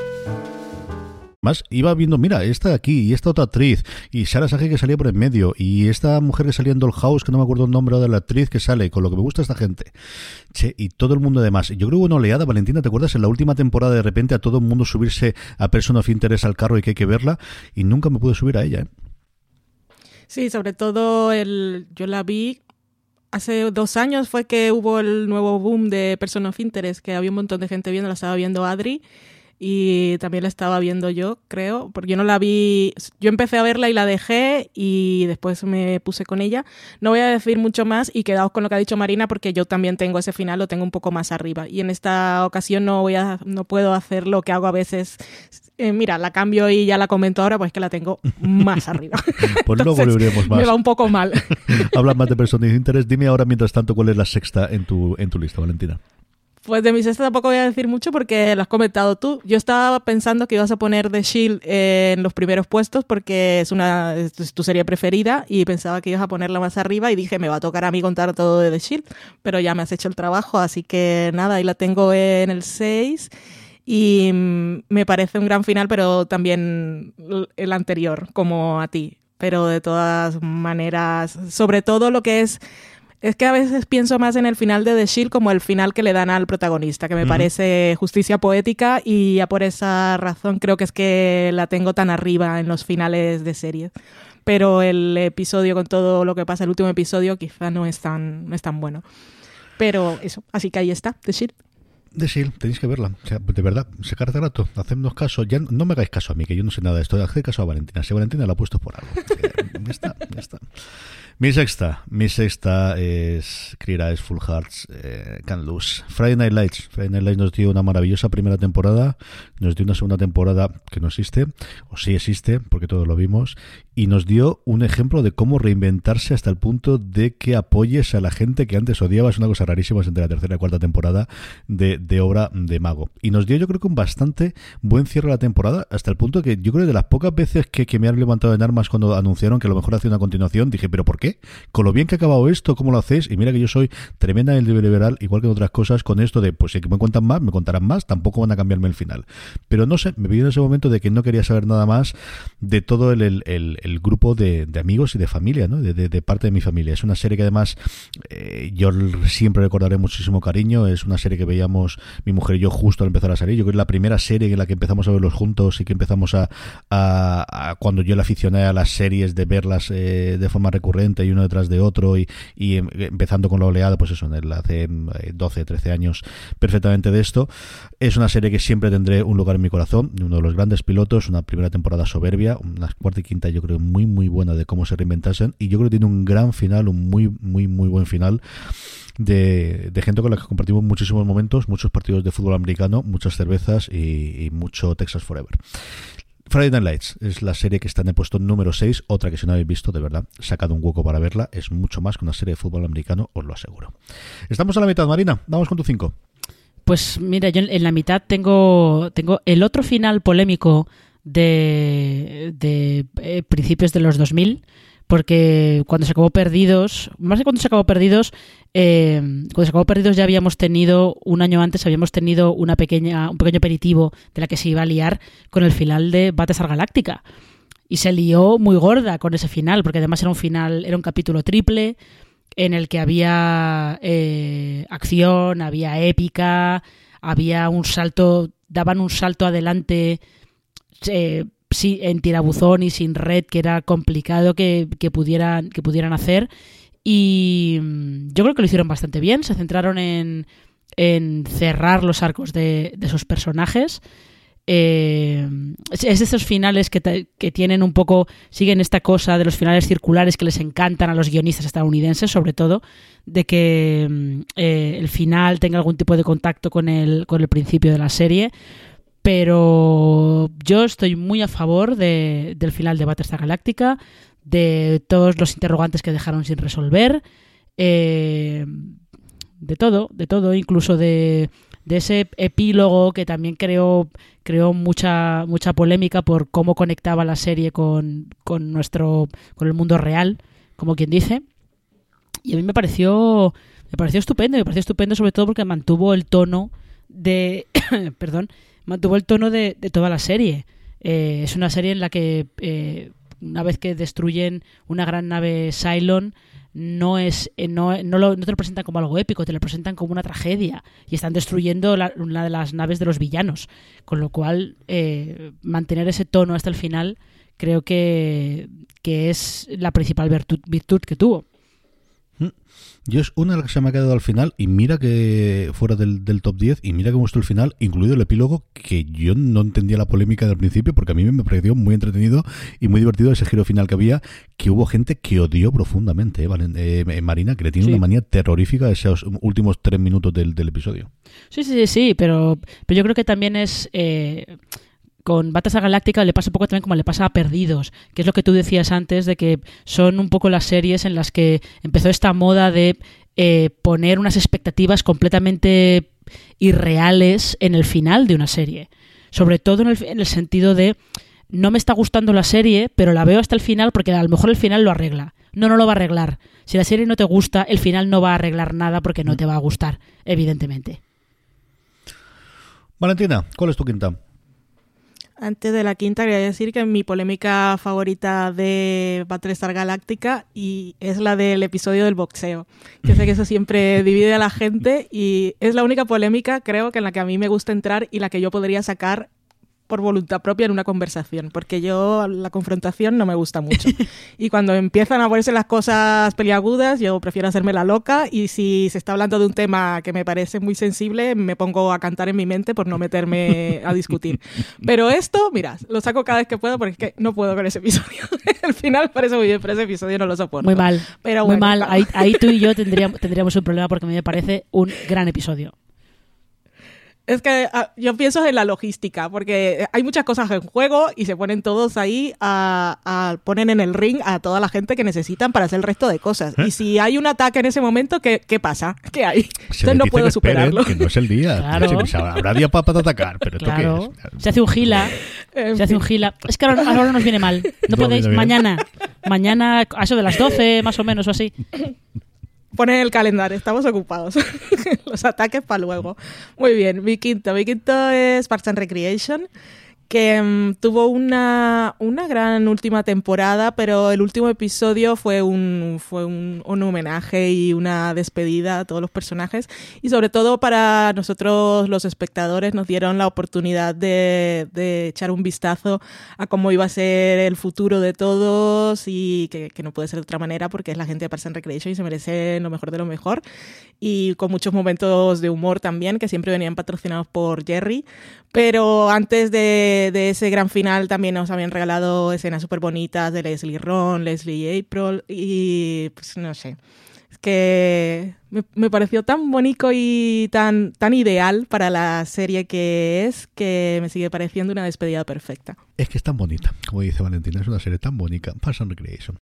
Más iba viendo, mira, esta aquí y esta otra actriz y Sara Sage que salía por en medio y esta mujer que salía en Dollhouse que no me acuerdo el nombre de la actriz que sale con lo que me gusta esta gente. Che, y todo el mundo además. Yo creo que una oleada, Valentina, ¿te acuerdas? En la última temporada de repente a todo el mundo subirse a Person of Interest al carro y que hay que verla y nunca me pude subir a ella. ¿eh? Sí, sobre todo el, yo la vi hace dos años fue que hubo el nuevo boom de Person of Interest, que había un montón de gente viendo, la estaba viendo Adri y también la estaba viendo yo, creo, porque yo no la vi, yo empecé a verla y la dejé y después me puse con ella. No voy a decir mucho más y quedaos con lo que ha dicho Marina porque yo también tengo ese final, lo tengo un poco más arriba y en esta ocasión no voy a, no puedo hacer lo que hago a veces. Eh, mira, la cambio y ya la comento ahora, pues que la tengo más arriba. Pues luego Entonces, lo veremos más. Me va un poco mal. Hablas más de Person of Interest. Dime ahora, mientras tanto, cuál es la sexta en tu, en tu lista, Valentina. Pues de mi sexta tampoco voy a decir mucho porque lo has comentado tú. Yo estaba pensando que ibas a poner The Shield en los primeros puestos porque es una es tu serie preferida y pensaba que ibas a ponerla más arriba y dije me va a tocar a mí contar todo de The Shield, pero ya me has hecho el trabajo, así que nada, ahí la tengo en el 6 y mm, me parece un gran final, pero también el anterior, como a ti. Pero de todas maneras, sobre todo lo que es es que a veces pienso más en el final de The Shield como el final que le dan al protagonista, que me parece justicia poética y ya por esa razón creo que es que la tengo tan arriba en los finales de serie. Pero el episodio con todo lo que pasa, el último episodio, quizá no es tan, no es tan bueno. Pero eso, así que ahí está, The Shield. The Shield, tenéis que verla. De verdad, se carga rato, hacednos caso. Ya no me hagáis caso a mí, que yo no sé nada de esto. Haced caso a Valentina. Si Valentina la ha puesto por algo. ya está, ya está. Mi sexta, mi sexta es Clear Eyes, Full Hearts, eh, Can Lose. Friday Night Lights. Friday Night Lights nos dio una maravillosa primera temporada, nos dio una segunda temporada que no existe, o sí existe, porque todos lo vimos, y nos dio un ejemplo de cómo reinventarse hasta el punto de que apoyes a la gente que antes odiaba. Es una cosa rarísima entre la tercera y cuarta temporada de, de obra de Mago. Y nos dio, yo creo que un bastante buen cierre a la temporada, hasta el punto que yo creo que de las pocas veces que, que me han levantado en armas cuando anunciaron que a lo mejor hacía una continuación, dije, ¿pero por qué? Con lo bien que ha acabado esto, ¿cómo lo hacéis? Y mira que yo soy tremenda en el liberal, igual que en otras cosas, con esto de, pues si me cuentan más, me contarán más, tampoco van a cambiarme el final. Pero no sé, me vi en ese momento de que no quería saber nada más de todo el, el, grupo de, amigos y de familia, ¿no? De, parte de mi familia. Es una serie que además eh, yo siempre recordaré muchísimo cariño. Es una serie que veíamos mi mujer y yo justo al empezar a salir. Yo creo que es la primera serie en la que empezamos a verlos juntos y que empezamos a, cuando yo le aficioné a las series de verlas eh, de forma recurrente y uno detrás de otro y, em, empezando con la oleada, pues eso, en el, hace 12, em, 13 años perfectamente de esto. Es una serie que siempre tendré un lugar en mi corazón, uno de los grandes pilotos, una primera temporada soberbia, una cuarta y quinta yo creo muy muy buena de cómo se reinventasen y yo creo que tiene un gran final, un muy muy muy buen final. De, gente con la que compartimos muchísimos momentos, muchos partidos de fútbol americano, muchas cervezas y, y mucho Texas Forever. Friday Night Lights es la serie que está en el puesto número 6, otra que si no habéis visto, de verdad, sacado un hueco para verla, es mucho más que una serie de fútbol americano, os lo aseguro. Estamos a la mitad, Marina, vamos con tu 5. Pues mira, yo en la mitad tengo, tengo el otro final polémico de, de eh, principios de los 2000, porque cuando se acabó Perdidos, más que cuando se acabó Perdidos, eh, cuando se acabó Perdidos ya habíamos tenido, un año antes habíamos tenido una pequeña, un pequeño aperitivo de la que se iba a liar con el final de Battlestar Galáctica. Y se lió muy gorda con ese final, porque además era un final, era un capítulo triple en el que había eh, acción, había épica, había un salto, daban un salto adelante. Eh, en tirabuzón y sin red, que era complicado que, pudieran, que pudieran hacer. Y mm, yo creo que lo hicieron bastante bien. Se centraron en, en cerrar los arcos de, de esos personajes. Eh, es de esos finales que, que, tienen un poco, siguen esta cosa de los finales circulares que les encantan a los guionistas estadounidenses, sobre todo, de que mm, eh, el final tenga algún tipo de contacto con el, con el principio de la serie pero yo estoy muy a favor de, del final de Battlestar Galáctica, de todos los interrogantes que dejaron sin resolver, eh, de todo, de todo, incluso de, de, ese epílogo que también creó, creó mucha, mucha polémica por cómo conectaba la serie con, con nuestro, con el mundo real, como quien dice. Y a mí me pareció, me pareció estupendo, me pareció estupendo sobre todo porque mantuvo el tono de, perdón, mantuvo el tono de, toda la serie. Eh, es una serie en la que eh, una vez que destruyen una gran nave Cylon, no es eh, no, no, lo, no, te lo presentan como algo épico, te lo presentan como una tragedia y están destruyendo una de las naves de los villanos. Con lo cual, mantener ese tono hasta el final creo que, que es la principal virtud que tuvo. Yo es una de las que se me ha quedado al final y mira que fuera del, top 10 y mira que gustó el final, incluido el epílogo, que yo no entendía la polémica del principio porque a mí me pareció muy entretenido y muy divertido ese giro final que había, que hubo gente que odió profundamente, ¿eh? eh Marina, que le tiene una manía terrorífica esos últimos tres minutos del, episodio. Sí, sí, sí, pero, pero yo creo que también es... Eh, con Battlestar Galáctica le pasa un poco también como le pasa a Perdidos, que es lo que tú decías antes de que son un poco las series en las que empezó esta moda de eh, poner unas expectativas completamente irreales en el final de una serie. Sobre todo en el, en el sentido de no me está gustando la serie, pero la veo hasta el final porque a lo mejor el final lo arregla. No, no lo va a arreglar. Si la serie no te gusta, el final no va a arreglar nada porque no te va a gustar, evidentemente. Valentina, ¿cuál es tu quinta? Antes de la quinta, quería decir que mi polémica favorita de Battlestar Galáctica y es la del episodio del boxeo. Que sé que eso siempre divide a la gente y es la única polémica, creo, que en la que a mí me gusta entrar y la que yo podría sacar por voluntad propia en una conversación, porque yo la confrontación no me gusta mucho. y cuando empiezan a ponerse las cosas peliagudas, yo prefiero hacerme la loca y si se está hablando de un tema que me parece muy sensible, me pongo a cantar en mi mente por no meterme a discutir. Pero esto, mira, lo saco cada vez que puedo porque es que no puedo con ese episodio. El final parece muy bien, pero ese episodio no lo soporto. Muy mal. Pero muy bueno, mal. claro. Ahí, ahí tú y yo tendríamos, tendríamos un problema porque a mí me parece un gran episodio. Es que ah, yo pienso en la logística, porque hay muchas cosas en juego y se ponen todos ahí a, a ponen en el ring a toda la gente que necesitan para hacer el resto de cosas. ¿Eh? Y si hay un ataque en ese momento, ¿qué, qué pasa? ¿Qué hay? Se Entonces no puedo que esperen, superarlo. Que no es el día. Claro. Habrá día para atacar, pero ¿esto Claro. qué es? Se hace un gila. En Se hace un gila. Es que ahora, ahora nos viene mal. No, No podéis. Mañana. Mañana, a eso de las 12, más o menos, o así. Ponen el calendario, estamos ocupados. Los ataques para luego. Muy bien, mi quinto. Mi quinto es Parks and Recreation, que mm, tuvo una, una gran última temporada, pero el último episodio fue, un, fue un, un homenaje y una despedida a todos los personajes. Y sobre todo para nosotros los espectadores nos dieron la oportunidad de, de echar un vistazo a cómo iba a ser el futuro de todos y que, que no puede ser de otra manera porque es la gente de Parks and Recreation y se merece lo mejor de lo mejor. Y con muchos momentos de humor también, que siempre venían patrocinados por Jerry. Pero antes de, de ese gran final también nos habían regalado escenas súper bonitas de Leslie Ron, Leslie April y pues no sé. Es que me, pareció tan bonito y tan, tan ideal para la serie que es que me sigue pareciendo una despedida perfecta. Es que es tan bonita, como dice Valentina, es una serie tan bonita. Parks and Recreation.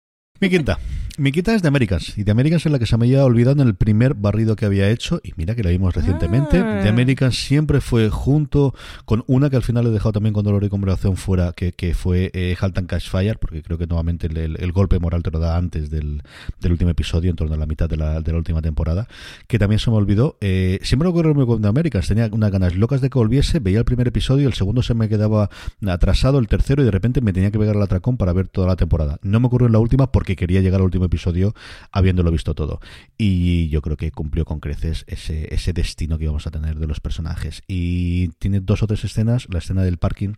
Mi quinta. Mi quinta es de Americans. Y de Americans es la que se me había olvidado en el primer barrido que había hecho. Y mira que la vimos recientemente. Ah. De Americans siempre fue junto con una que al final he dejado también con dolor y conversación fuera, que, que fue eh, Halt and Catch Fire, porque creo que nuevamente el, el- el golpe moral te lo da antes del, del último episodio, en torno a la mitad de la, de la última temporada, que también se me olvidó. Eh, siempre lo mismo con The Americans. Tenía unas ganas locas de que volviese, veía el primer episodio, el segundo se me quedaba atrasado, el tercero, y de repente me tenía que pegar al atracón para ver toda la temporada. No me ocurrió en la última porque quería llegar al último episodio habiéndolo visto todo. Y yo creo que cumplió con creces ese, ese destino que íbamos a tener de los personajes. Y tiene dos o tres escenas, la escena del parking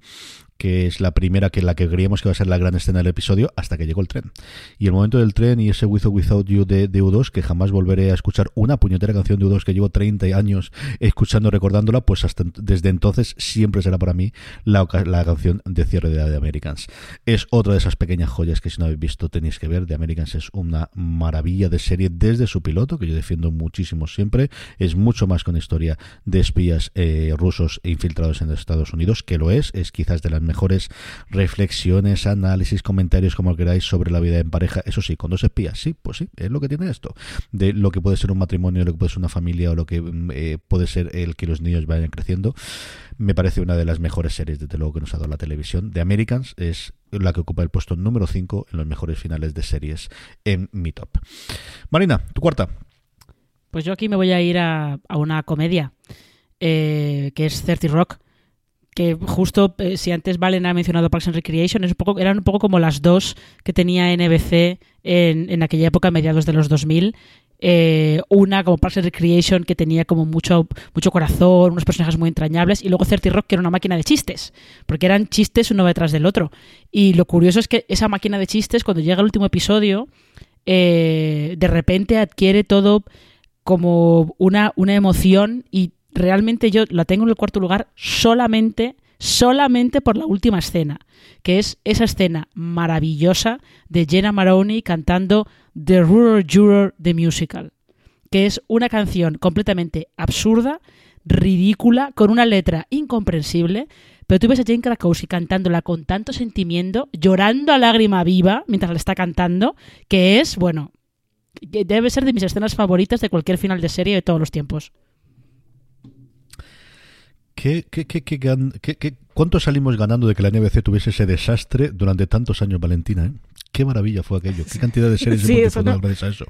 que es la primera que la que creíamos que iba a ser la gran escena del episodio hasta que llegó el tren. Y el momento del tren y ese With or Without You de, de U2, que jamás volveré a escuchar una puñetera canción de U2 que llevo 30 años escuchando, recordándola, pues hasta desde entonces siempre será para mí la, la canción de cierre de The Americans. Es otra de esas pequeñas joyas que si no habéis visto tenéis que ver. The Americans es una maravilla de serie desde su piloto, que yo defiendo muchísimo siempre. Es mucho más con historia de espías eh, rusos infiltrados en Estados Unidos, que lo es. Es quizás de las mejores reflexiones, análisis, comentarios, como queráis, sobre la vida en pareja. Eso sí, con dos espías, sí, pues sí, es lo que tiene esto. De lo que puede ser un matrimonio, lo que puede ser una familia o lo que mm, eh, puede ser el que los niños vayan creciendo. Me parece una de las mejores series, desde luego, que nos ha dado la televisión. The Americans es la que ocupa el puesto número 5 en los mejores finales de series en mi top. Marina, tu cuarta. Pues yo aquí me voy a ir a, a una comedia, eh, que es 30 Rock. Que justo, eh, si antes Valen ha mencionado Parks and Recreation, eran un poco como las dos que tenía NBC en, en aquella época, a mediados de los 2000. Eh, una como Parks and Recreation que tenía como mucho, mucho corazón, unos personajes muy entrañables, y luego 30 Rock que era una máquina de chistes, porque eran chistes uno detrás del otro. Y lo curioso es que esa máquina de chistes, cuando llega el último episodio, eh, de repente adquiere todo como una, una emoción y realmente yo la tengo en el cuarto lugar solamente, solamente por la última escena, que es esa escena maravillosa de Jenna Maroney cantando The Rural Juror The Musical, que es una canción completamente absurda, ridícula, con una letra incomprensible, pero tú ves a Jane Krakowski cantándola con tanto sentimiento, llorando a lágrima viva mientras la está cantando, que es, bueno, debe ser de mis escenas favoritas de cualquier final de serie de todos los tiempos. ¿Qué, qué, qué, qué, cuánto salimos ganando de que la NBC tuviese ese desastre durante tantos años, Valentina? Eh? Qué maravilla fue aquello. Qué cantidad de series sí, eso gracias a eso.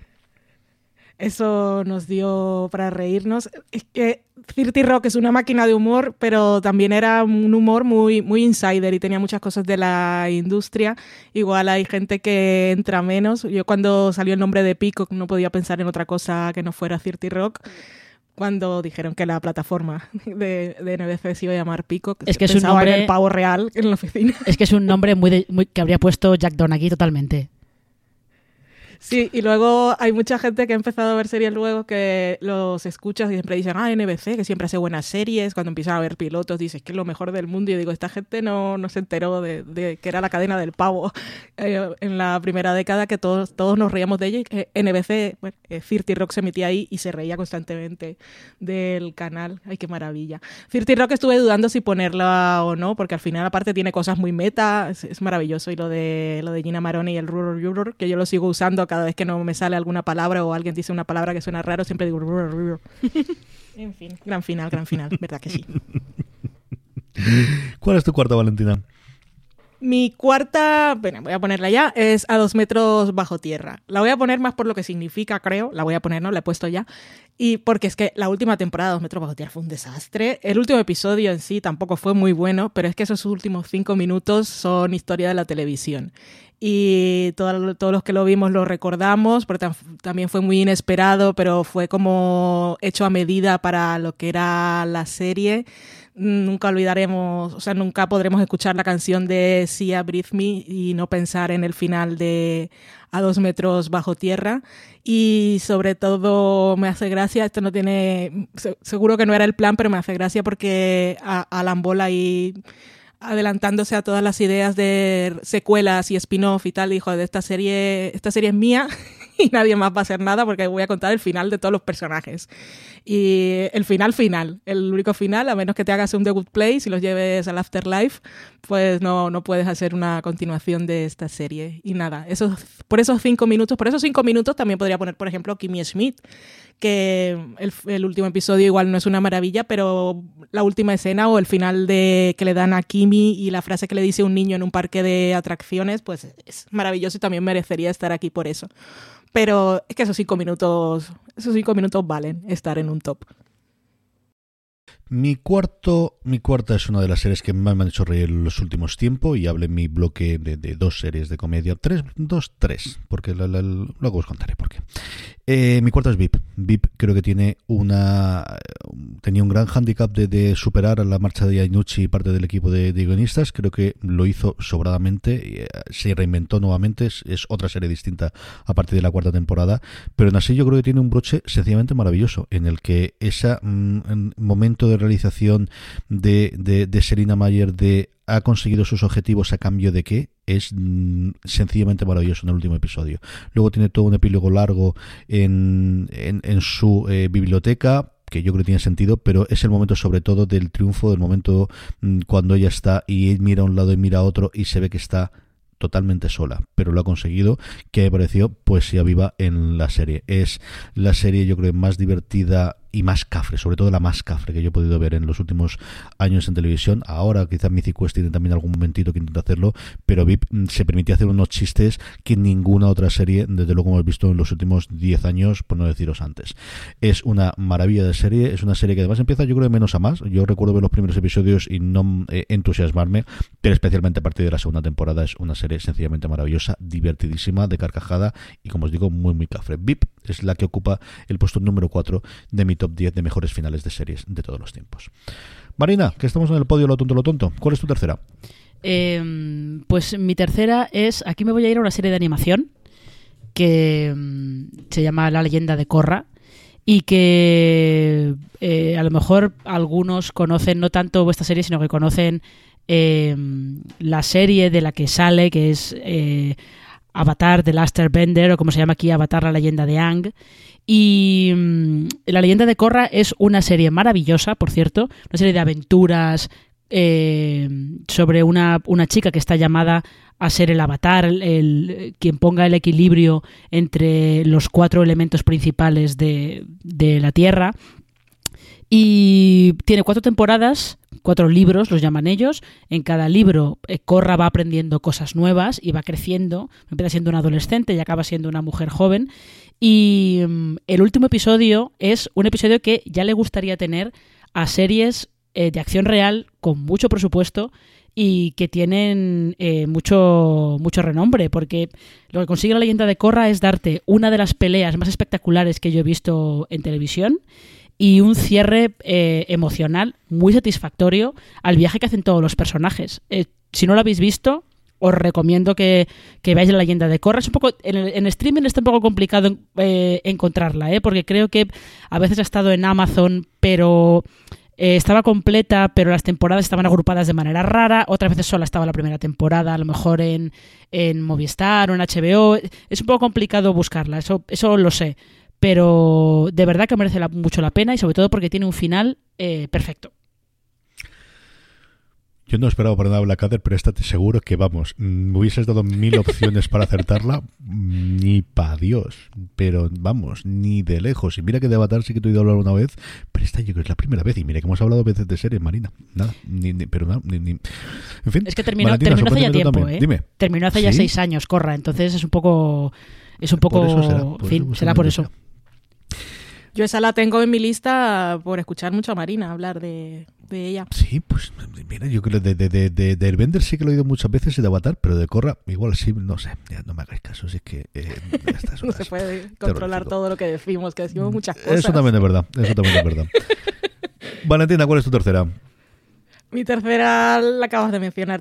Eso nos dio para reírnos. Es que Cirti Rock es una máquina de humor, pero también era un humor muy, muy insider y tenía muchas cosas de la industria. Igual hay gente que entra menos. Yo cuando salió el nombre de Peacock no podía pensar en otra cosa que no fuera Cirti Rock cuando dijeron que la plataforma de, de NBC se iba a llamar Peacock. Es que es un nombre en el pavo real en la oficina. Es que es un nombre muy, muy que habría puesto Jack Donaghy totalmente. Sí, y luego hay mucha gente que ha empezado a ver series luego que los escuchas y siempre dicen, ah, NBC, que siempre hace buenas series. Cuando empiezan a ver pilotos, dices que es lo mejor del mundo. Y yo digo, esta gente no, no se enteró de, que era la cadena del pavo eh, en la primera década, que todos, todos nos reíamos de ella. Y NBC, bueno, eh, Rock se emitía ahí y se reía constantemente del canal. Ay, qué maravilla. Firty Rock estuve dudando si ponerla o no, porque al final, aparte, tiene cosas muy meta. Es, maravilloso. Y lo de, lo de Gina Maroni y el Rural que yo lo sigo usando cada vez que no me sale alguna palabra o alguien dice una palabra que suena raro, siempre digo... en fin, gran final, gran final, ¿verdad que sí? ¿Cuál es tu cuarta, Valentina? Mi cuarta, bueno, voy a ponerla ya, es a dos metros bajo tierra. La voy a poner más por lo que significa, creo. La voy a poner, ¿no? La he puesto ya. Y porque es que la última temporada de dos metros bajo tierra fue un desastre. El último episodio en sí tampoco fue muy bueno, pero es que esos últimos cinco minutos son historia de la televisión y todos los que lo vimos lo recordamos, porque también fue muy inesperado, pero fue como hecho a medida para lo que era la serie. Nunca olvidaremos, o sea, nunca podremos escuchar la canción de Sia Breathe Me y no pensar en el final de A dos metros bajo tierra. Y sobre todo me hace gracia, esto no tiene, seguro que no era el plan, pero me hace gracia porque Alan Bola y adelantándose a todas las ideas de secuelas y spin-off y tal, dijo, de esta serie, esta serie es mía y nadie más va a hacer nada porque voy a contar el final de todos los personajes. Y el final final, el único final, a menos que te hagas un The Good Place y los lleves al Afterlife, pues no, no puedes hacer una continuación de esta serie. Y nada, esos, por esos cinco minutos, por esos cinco minutos también podría poner, por ejemplo, Kimmy Schmidt, que el, último episodio igual no es una maravilla, pero la última escena o el final de que le dan a Kimi y la frase que le dice un niño en un parque de atracciones, pues es maravilloso y también merecería estar aquí por eso. Pero es que esos cinco minutos, esos cinco minutos valen estar en un top. Mi cuarto, mi cuarta es una de las series que más me han hecho reír en los últimos tiempos y hablé en mi bloque de, dos series de comedia, tres, dos, tres, porque luego os contaré por qué. Eh, mi cuarta es VIP. VIP creo que tiene una tenía un gran handicap de, superar a la marcha de Ainucci y parte del equipo de, guionistas. Creo que lo hizo sobradamente, eh, se reinventó nuevamente. Es, otra serie distinta a partir de la cuarta temporada, pero en así yo creo que tiene un broche sencillamente maravilloso en el que ese mm, momento de realización de, de, de Serena Mayer de ha conseguido sus objetivos a cambio de qué es mm, sencillamente maravilloso en el último episodio. Luego tiene todo un epílogo largo en, en, su eh, biblioteca que yo creo que tiene sentido, pero es el momento sobre todo del triunfo, del momento mm, cuando ella está y mira a un lado y mira a otro y se ve que está totalmente sola, pero lo ha conseguido, que me pareció poesía viva en la serie. Es la serie yo creo más divertida y más cafre, sobre todo la más cafre que yo he podido ver en los últimos años en televisión. Ahora quizás Mythic Quest tiene también algún momentito que intenta hacerlo, pero VIP mm, se permitía hacer unos chistes que ninguna otra serie, desde luego hemos visto en los últimos 10 años, por no deciros antes. Es una maravilla de serie, es una serie que además empieza yo creo de menos a más. Yo recuerdo ver los primeros episodios y no eh, entusiasmarme, pero especialmente a partir de la segunda temporada es una serie sencillamente maravillosa, divertidísima, de carcajada y como os digo, muy muy cafre. VIP es la que ocupa el puesto número 4 de mi top 10 de mejores finales de series de todos los tiempos. Marina, que estamos en el podio lo tonto, lo tonto. ¿Cuál es tu tercera? Em, pues mi tercera es, aquí me voy a ir a una serie de animación que em, se llama La leyenda de Corra y que eh, a lo mejor algunos conocen no tanto esta serie, sino que conocen em, la serie de la que sale, que es eh, Avatar de Last Bender o como se llama aquí Avatar la leyenda de Ang. Y mm, La leyenda de Korra es una serie maravillosa, por cierto, una serie de aventuras eh, sobre una, una, chica que está llamada a ser el avatar, el, quien ponga el equilibrio entre los cuatro elementos principales de, de la Tierra Y tiene cuatro temporadas, cuatro libros, los llaman ellos. En cada libro, eh, Corra va aprendiendo cosas nuevas y va creciendo. Empieza siendo una adolescente y acaba siendo una mujer joven. Y mm, el último episodio es un episodio que ya le gustaría tener a series eh, de acción real con mucho presupuesto y que tienen eh, mucho, mucho renombre, porque lo que consigue la leyenda de Korra es darte una de las peleas más espectaculares que yo he visto en televisión y un cierre eh, emocional muy satisfactorio al viaje que hacen todos los personajes. Eh, si no lo habéis visto, os recomiendo que, que veáis la leyenda de Korra. Es un poco, en, streaming está un poco complicado encontrarla, porque creo que a veces ha estado en Amazon, pero eh, estaba completa, pero las temporadas estaban agrupadas de manera rara. Otras veces solo estaba la primera temporada, a lo mejor en, en Movistar o en HBO. Es un poco complicado buscarla, eso, eso lo sé. Pero de verdad que merece mucho la pena y sobre todo porque tiene un final eh, perfecto. Yo no esperaba para nada Blackadder, pero estate seguro que, vamos, mm, me hubieses dado mil opciones para acertarla, ni pa' Dios. Pero, vamos, ni de lejos. Y mira que de Avatar sí que te he oído hablar una vez, pero esta yo creo que es la primera vez. Y mira que hemos hablado veces de serie, Marina. Nada, ni, pero nada, ni, En fin. Es que terminó, terminó hace ya tiempo, ¿eh? Dime. Terminó hace ya seis años, corra. Entonces es un poco... Es un poco... será, fin, será por eso. Yo esa la tengo en mi lista por escuchar mucho a Marina hablar de, de ella. Sí, pues mira, yo creo que de, de, de, de Bender sí que lo he oído muchas veces y de Avatar, pero de Corra igual sí, no sé, ya no me hagáis caso, si es que eh, no se puede controlar todo lo que decimos, que decimos muchas cosas. Eso también es verdad, eso también es verdad. Valentina, ¿cuál es tu tercera? Mi tercera la acabas de mencionar.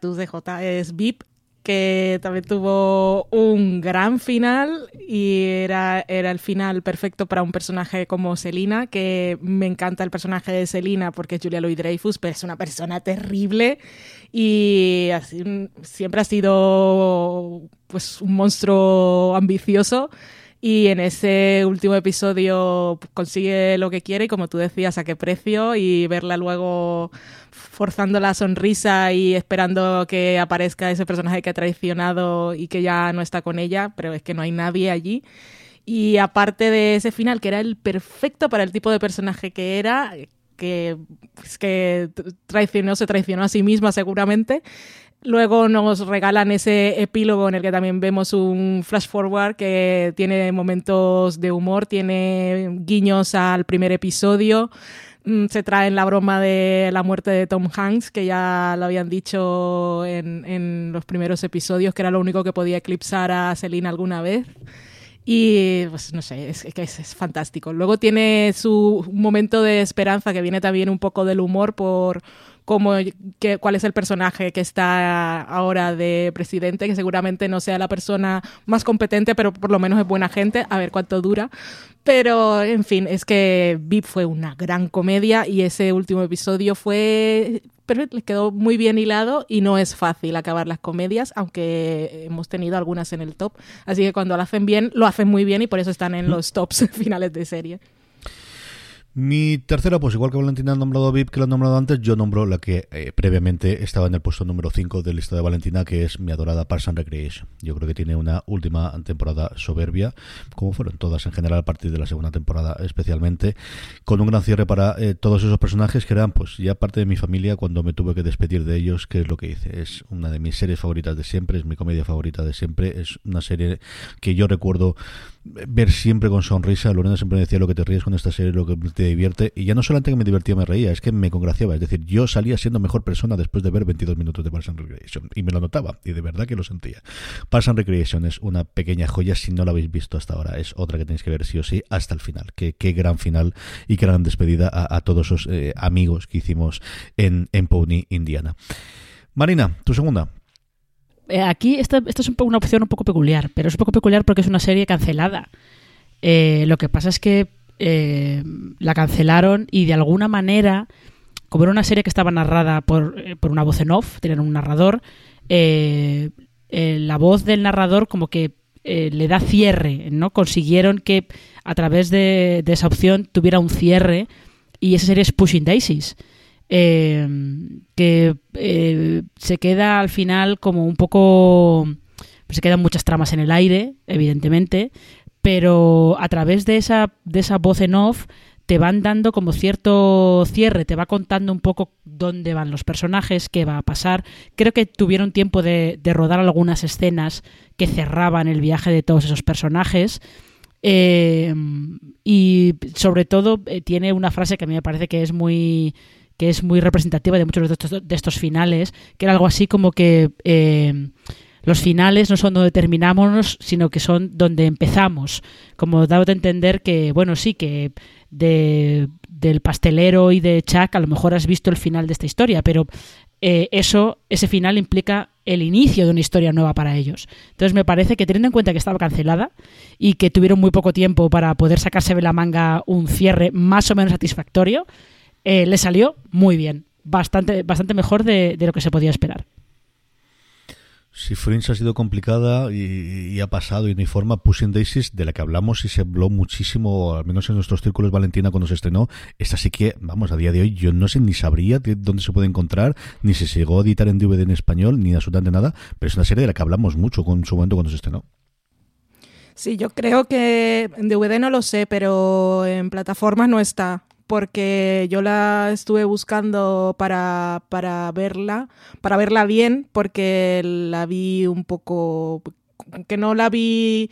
Tus DJ es VIP, que también tuvo un gran final y era, era el final perfecto para un personaje como Selina, que me encanta el personaje de Selina porque es Julia Louis Dreyfus, pero es una persona terrible y así, siempre ha sido pues un monstruo ambicioso y en ese último episodio consigue lo que quiere y como tú decías a qué precio y verla luego forzando la sonrisa y esperando que aparezca ese personaje que ha traicionado y que ya no está con ella, pero es que no hay nadie allí. Y aparte de ese final, que era el perfecto para el tipo de personaje que era, que, pues, que traicionó, se traicionó a sí misma seguramente. Luego nos regalan ese epílogo en el que también vemos un flash forward que tiene momentos de humor, tiene guiños al primer episodio. Mm, se traen la broma de la muerte de Tom Hanks, que ya lo habían dicho en, en los primeros episodios, que era lo único que podía eclipsar a Selina alguna vez. Y pues no sé, es, es, es fantástico. Luego tiene su momento de esperanza que viene también un poco del humor por cómo, que, cuál es el personaje que está ahora de presidente, que seguramente no sea la persona más competente, pero por lo menos es buena gente, a ver cuánto dura. Pero, en fin, es que VIP fue una gran comedia y ese último episodio fue pero les quedó muy bien hilado y no es fácil acabar las comedias, aunque hemos tenido algunas en el top. Así que cuando lo hacen bien, lo hacen muy bien y por eso están en los tops finales de serie. Mi tercera, pues igual que Valentina ha nombrado a VIP, que lo ha nombrado antes, yo nombro la que eh, previamente estaba en el puesto número 5 de lista de Valentina, que es mi adorada Parks and Recreation. Yo creo que tiene una última temporada soberbia, como fueron todas en general a partir de la segunda temporada especialmente, con un gran cierre para eh, todos esos personajes que eran pues ya parte de mi familia cuando me tuve que despedir de ellos, que es lo que hice. Es una de mis series favoritas de siempre, es mi comedia favorita de siempre, es una serie que yo recuerdo ver siempre con sonrisa. Lorena siempre decía lo que te ríes con esta serie, lo que te divierte. Y ya no solamente que me divertía, me reía, es que me congraciaba. Es decir, yo salía siendo mejor persona después de ver 22 minutos de Parks and Recreation. Y me lo notaba, y de verdad que lo sentía. Parks and Recreation es una pequeña joya, si no la habéis visto hasta ahora. Es otra que tenéis que ver sí o sí hasta el final. Qué, qué gran final y qué gran despedida a, todos esos eh, amigos que hicimos en, en Indiana. Marina, tu segunda. Eh, aquí esta, es una opción un poco peculiar, pero es un poco peculiar porque es una serie cancelada. Eh, lo que pasa es que eh, la cancelaron y de alguna manera, como era una serie que estaba narrada por, una voz en off, tenían un narrador, la voz del narrador como que le da cierre, ¿no? Consiguieron que a través de, esa opción tuviera un cierre y esa serie es Pushing Daisies. Eh, que eh, se queda al final como un poco... Se quedan muchas tramas en el aire, evidentemente, pero a través de esa, de esa voz en off te van dando como cierto cierre, te va contando un poco dónde van los personajes, qué va a pasar. Creo que tuvieron tiempo de, rodar algunas escenas que cerraban el viaje de todos esos personajes. Eh, y sobre todo tiene una frase que a mí me parece que es muy que es muy representativa de muchos de estos, finales, que era algo así como que eh, los finales no son donde terminamos, sino que son donde empezamos. Como dado de entender que, bueno, sí, que de, del pastelero y de Chuck a lo mejor has visto el final de esta historia, pero eh, eso, ese final implica el inicio de una historia nueva para ellos. Entonces me parece que teniendo en cuenta que estaba cancelada y que tuvieron muy poco tiempo para poder sacarse de la manga un cierre más o menos satisfactorio, eh, le salió muy bien, bastante, bastante mejor de, lo que se podía esperar. Si Fringe ha sido complicada y, ha pasado y no hay forma, Pushing Daisies, de la que hablamos y se habló muchísimo, al menos en nuestros círculos Valentina cuando se estrenó, esta sí que, vamos, a día de hoy yo no sé ni sabría dónde se puede encontrar, ni si se llegó a editar en DVD en español, ni absolutamente nada, pero es una serie de la que hablamos mucho con su momento cuando se estrenó. Sí, yo creo que en DVD no lo sé, pero en plataformas no está porque yo la estuve buscando para, para verla, para verla bien, porque la vi un poco, que no la vi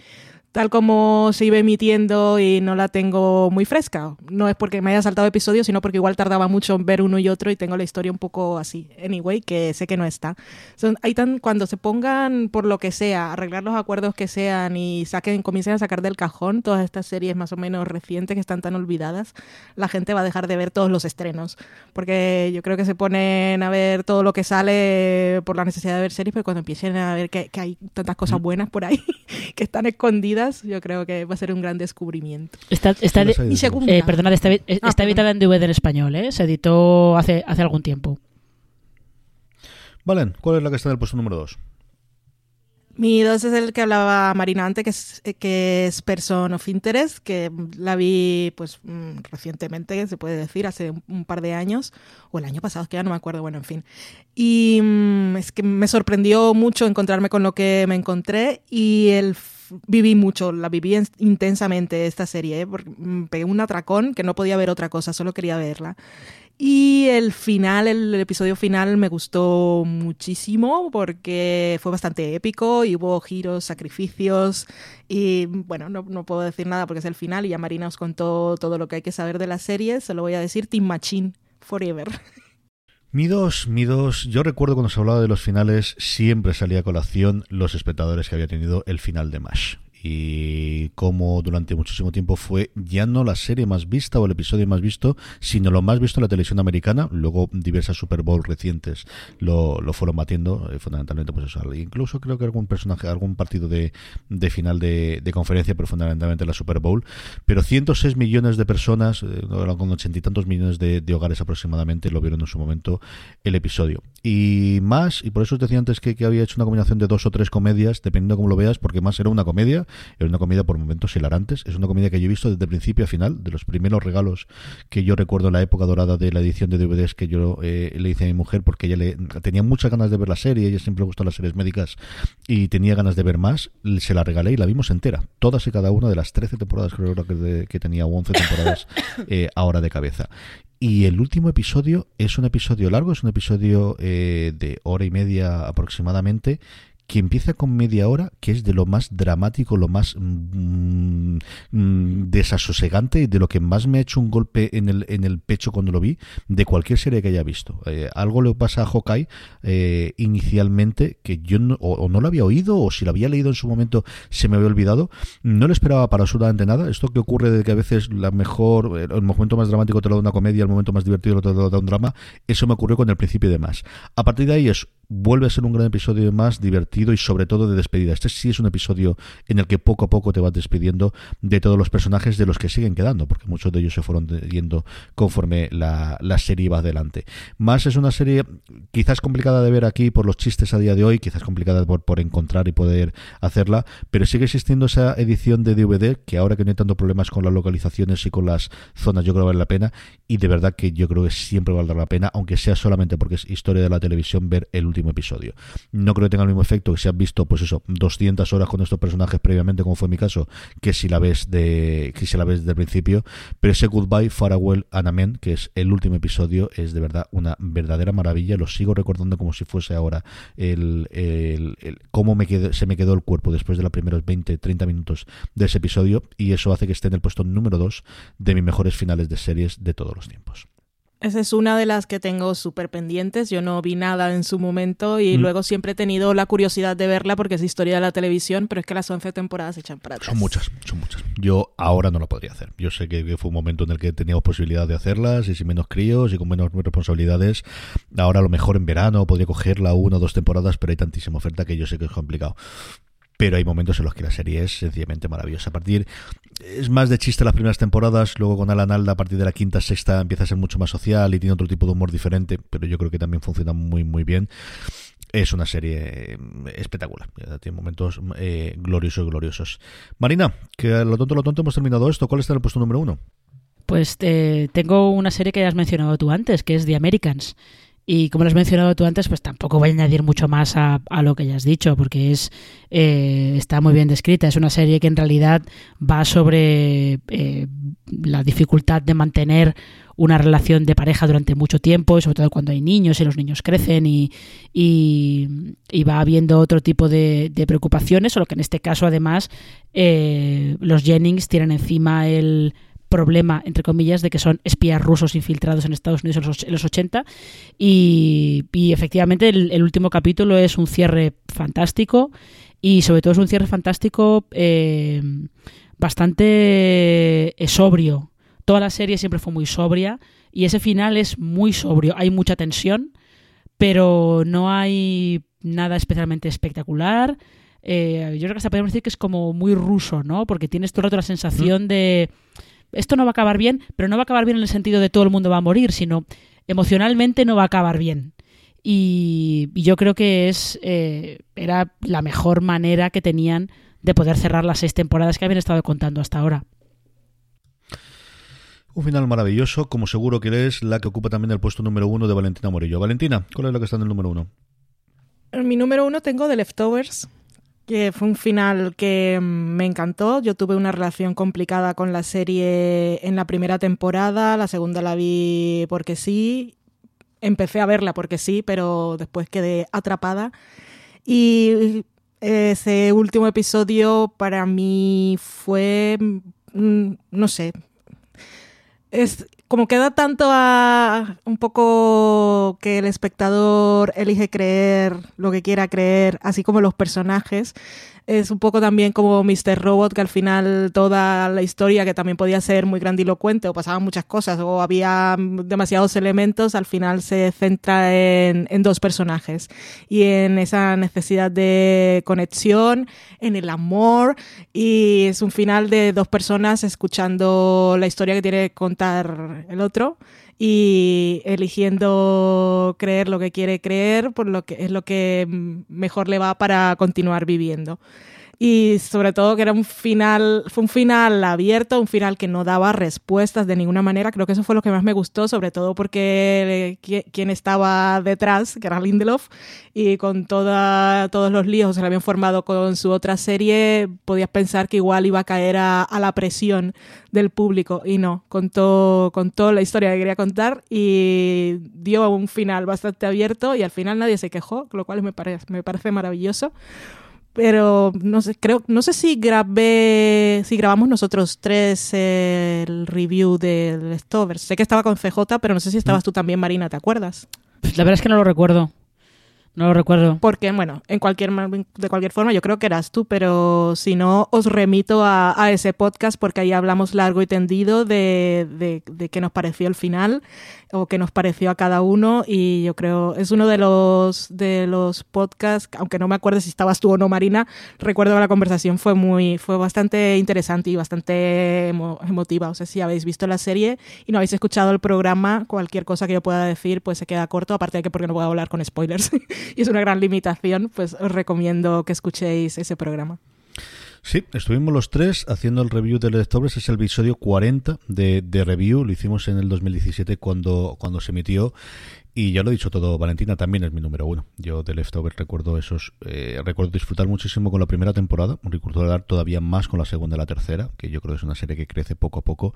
tal como se iba emitiendo y no la tengo muy fresca. No es porque me haya saltado episodios, sino porque igual tardaba mucho en ver uno y otro y tengo la historia un poco así. Anyway, que sé que no está. Son, hay tan, cuando se pongan por lo que sea, arreglar los acuerdos que sean y saquen, comiencen a sacar del cajón todas estas series más o menos recientes que están tan olvidadas, la gente va a dejar de ver todos los estrenos. Porque yo creo que se ponen a ver todo lo que sale por la necesidad de ver series, pero cuando empiecen a ver que, que hay tantas cosas buenas por ahí que están escondidas, yo creo que va a ser un gran descubrimiento. Está, está eh, perdona, está, ah, editada en DVD en español, ¿eh? Se editó hace, hace algún tiempo. Valen, ¿cuál es la que está en el puesto número 2? Mi dos es el que hablaba Marina antes, que es, que es Person of Interest, que la vi pues mm, recientemente, se puede decir, hace un, par de años, o el año pasado, que ya no me acuerdo, bueno, en fin. Y mm, es que me sorprendió mucho encontrarme con lo que me encontré y el viví mucho, la viví intensamente esta serie, ¿eh? porque me pegué un atracón que no podía ver otra cosa, solo quería verla. Y el final, el, episodio final me gustó muchísimo porque fue bastante épico y hubo giros, sacrificios y bueno, no, no, puedo decir nada porque es el final y ya Marina os contó todo lo que hay que saber de la serie, se lo voy a decir Team Machine Forever. Mi dos, mi dos, yo recuerdo cuando se hablaba de los finales, siempre salía a colación los espectadores que había tenido el final de MASH y como durante muchísimo tiempo fue ya no la serie más vista o el episodio más visto, sino lo más visto en la televisión americana. Luego diversas Super Bowl recientes lo, lo fueron batiendo, eh, fundamentalmente pues eso, incluso creo que algún personaje, algún partido de, de final de, de, conferencia, pero fundamentalmente la Super Bowl. Pero 106 millones de personas, eh, con ochenta y tantos millones de, hogares aproximadamente, lo vieron en su momento el episodio. Y más, y por eso os decía antes que, que había hecho una combinación de dos o tres comedias, dependiendo de cómo lo veas, porque más era una comedia es una comida por momentos hilarantes. Es una comida que yo he visto desde principio a final, de los primeros regalos que yo recuerdo en la época dorada de la edición de DVDs que yo eh, le hice a mi mujer, porque ella le, tenía muchas ganas de ver la serie, ella siempre le gustó las series médicas y tenía ganas de ver más. Se la regalé y la vimos entera, todas y cada una de las 13 temporadas creo que, que tenía, o 11 temporadas eh, ahora de cabeza. Y el último episodio es un episodio largo, es un episodio eh, de hora y media aproximadamente, que empieza con media hora, que es de lo más dramático, lo más mm, mm, desasosegante y de lo que más me ha hecho un golpe en el, en el pecho cuando lo vi, de cualquier serie que haya visto. Eh, algo le pasa a Hawkeye eh, inicialmente que yo no, o, no lo había oído o si lo había leído en su momento se me había olvidado. No lo esperaba para absolutamente nada. Esto que ocurre de que a veces la mejor, el momento más dramático te lo da una comedia, el momento más divertido te lo da un drama, eso me ocurrió con el principio de más. A partir de ahí es vuelve a ser un gran episodio más divertido y sobre todo de despedida. Este sí es un episodio en el que poco a poco te vas despidiendo de todos los personajes de los que siguen quedando, porque muchos de ellos se fueron yendo conforme la, serie va adelante. Más es una serie quizás complicada de ver aquí por los chistes a día de hoy, quizás complicada por, por encontrar y poder hacerla, pero sigue existiendo esa edición de DVD que ahora que no hay tanto problemas con las localizaciones y con las zonas, yo creo que vale la pena y de verdad que yo creo que siempre valdrá la pena, aunque sea solamente porque es historia de la televisión, ver el último episodio. No creo que tenga el mismo efecto que si has visto, pues eso, 200 horas con estos personajes previamente, como fue mi caso, que si la ves de que si la ves del principio, pero ese Goodbye, Farewell, Anamen, que es el último episodio, es de verdad una verdadera maravilla. Lo sigo recordando como si fuese ahora el, el, cómo me quedó, se me quedó el cuerpo después de los primeros 20, 30 minutos de ese episodio, y eso hace que esté en el puesto número 2 de mis mejores finales de series de todos los tiempos. Esa es una de las que tengo súper pendientes. Yo no vi nada en su momento y mm. luego siempre he tenido la curiosidad de verla porque es historia de la televisión, pero es que las 11 temporadas se echan para atrás. Son muchas, son muchas. Yo ahora no lo podría hacer. Yo sé que fue un momento en el que teníamos posibilidad de hacerlas y sin menos críos y con menos responsabilidades. Ahora a lo mejor en verano podría cogerla una o dos temporadas, pero hay tantísima oferta que yo sé que es complicado pero hay momentos en los que la serie es sencillamente maravillosa. A partir es más de chiste las primeras temporadas, luego con Alan Alda a partir de la quinta, sexta empieza a ser mucho más social y tiene otro tipo de humor diferente, pero yo creo que también funciona muy muy bien. Es una serie espectacular, tiene momentos eh, gloriosos, gloriosos. Marina, que lo tonto, lo tonto hemos terminado esto. ¿Cuál está en el puesto número uno? Pues eh, tengo una serie que has mencionado tú antes, que es The Americans. Y como lo has mencionado tú antes, pues tampoco voy a añadir mucho más a, lo que ya has dicho, porque es eh, está muy bien descrita. Es una serie que en realidad va sobre eh, la dificultad de mantener una relación de pareja durante mucho tiempo, y sobre todo cuando hay niños y los niños crecen y, y, va habiendo otro tipo de, preocupaciones, solo que en este caso además eh, los Jennings tienen encima el problema, entre comillas, de que son espías rusos infiltrados en Estados Unidos en los 80. Y, efectivamente el, último capítulo es un cierre fantástico y sobre todo es un cierre fantástico eh, bastante eh, sobrio. Toda la serie siempre fue muy sobria y ese final es muy sobrio. Hay mucha tensión, pero no hay nada especialmente espectacular. Eh, yo creo que hasta podemos decir que es como muy ruso, ¿no? Porque tienes todo el rato la sensación de esto no va a acabar bien, pero no va a acabar bien en el sentido de todo el mundo va a morir, sino emocionalmente no va a acabar bien. Y, yo creo que es eh, era la mejor manera que tenían de poder cerrar las seis temporadas que habían estado contando hasta ahora. Un final maravilloso, como seguro que es la que ocupa también el puesto número uno de Valentina Morillo. Valentina, ¿cuál es la que está en el número uno? En mi número uno tengo The Leftovers, que fue un final que mm, me encantó. Yo tuve una relación complicada con la serie en la primera temporada, la segunda la vi porque sí, empecé a verla porque sí, pero después quedé atrapada. Y ese último episodio para mí fue, mm, no sé, es como queda tanto a un poco que el espectador elige creer lo que quiera creer, así como los personajes, es un poco también como Mr. Robot, que al final toda la historia, que también podía ser muy grandilocuente o pasaban muchas cosas o había demasiados elementos, al final se centra en, dos personajes y en esa necesidad de conexión, en el amor y es un final de dos personas escuchando la historia que tiene que contar el otro y eligiendo creer lo que quiere creer, por lo que es lo que mejor le va para continuar viviendo. Y sobre todo que era un final, fue un final abierto, un final que no daba respuestas de ninguna manera. Creo que eso fue lo que más me gustó, sobre todo porque quien estaba detrás, que era Lindelof, y con toda, todos los líos que se le habían formado con su otra serie, podías pensar que igual iba a caer a, a la presión del público y no, contó, contó la historia que quería contar y dio un final bastante abierto y al final nadie se quejó, lo cual me parece, me parece maravilloso pero no sé, creo, no sé si grabé, si grabamos nosotros tres el review del Leftovers. Sé que estaba con CJ, pero no sé si estabas mm. tú también, Marina, ¿te acuerdas? La verdad es que no lo recuerdo. No lo recuerdo. Porque, bueno, en cualquier, de cualquier forma, yo creo que eras tú, pero si no, os remito a, ese podcast porque ahí hablamos largo y tendido de, de, de qué nos pareció el final o qué nos pareció a cada uno y yo creo es uno de los de los podcasts aunque no me acuerdo si estabas tú o no Marina recuerdo que la conversación fue muy fue bastante interesante y bastante emotiva. O sea si habéis visto la serie y no habéis escuchado el programa cualquier cosa que yo pueda decir pues se queda corto aparte de que porque no puedo hablar con spoilers y es una gran limitación pues os recomiendo que escuchéis ese programa Sí, estuvimos los tres haciendo el review de Leftovers, es el episodio 40 de, de review, lo hicimos en el 2017 cuando, cuando se emitió y ya lo he dicho todo, Valentina también es mi número uno. Yo de Leftovers recuerdo esos, eh, recuerdo disfrutar muchísimo con la primera temporada, recuerdo dar todavía más con la segunda y la tercera, que yo creo que es una serie que crece poco a poco,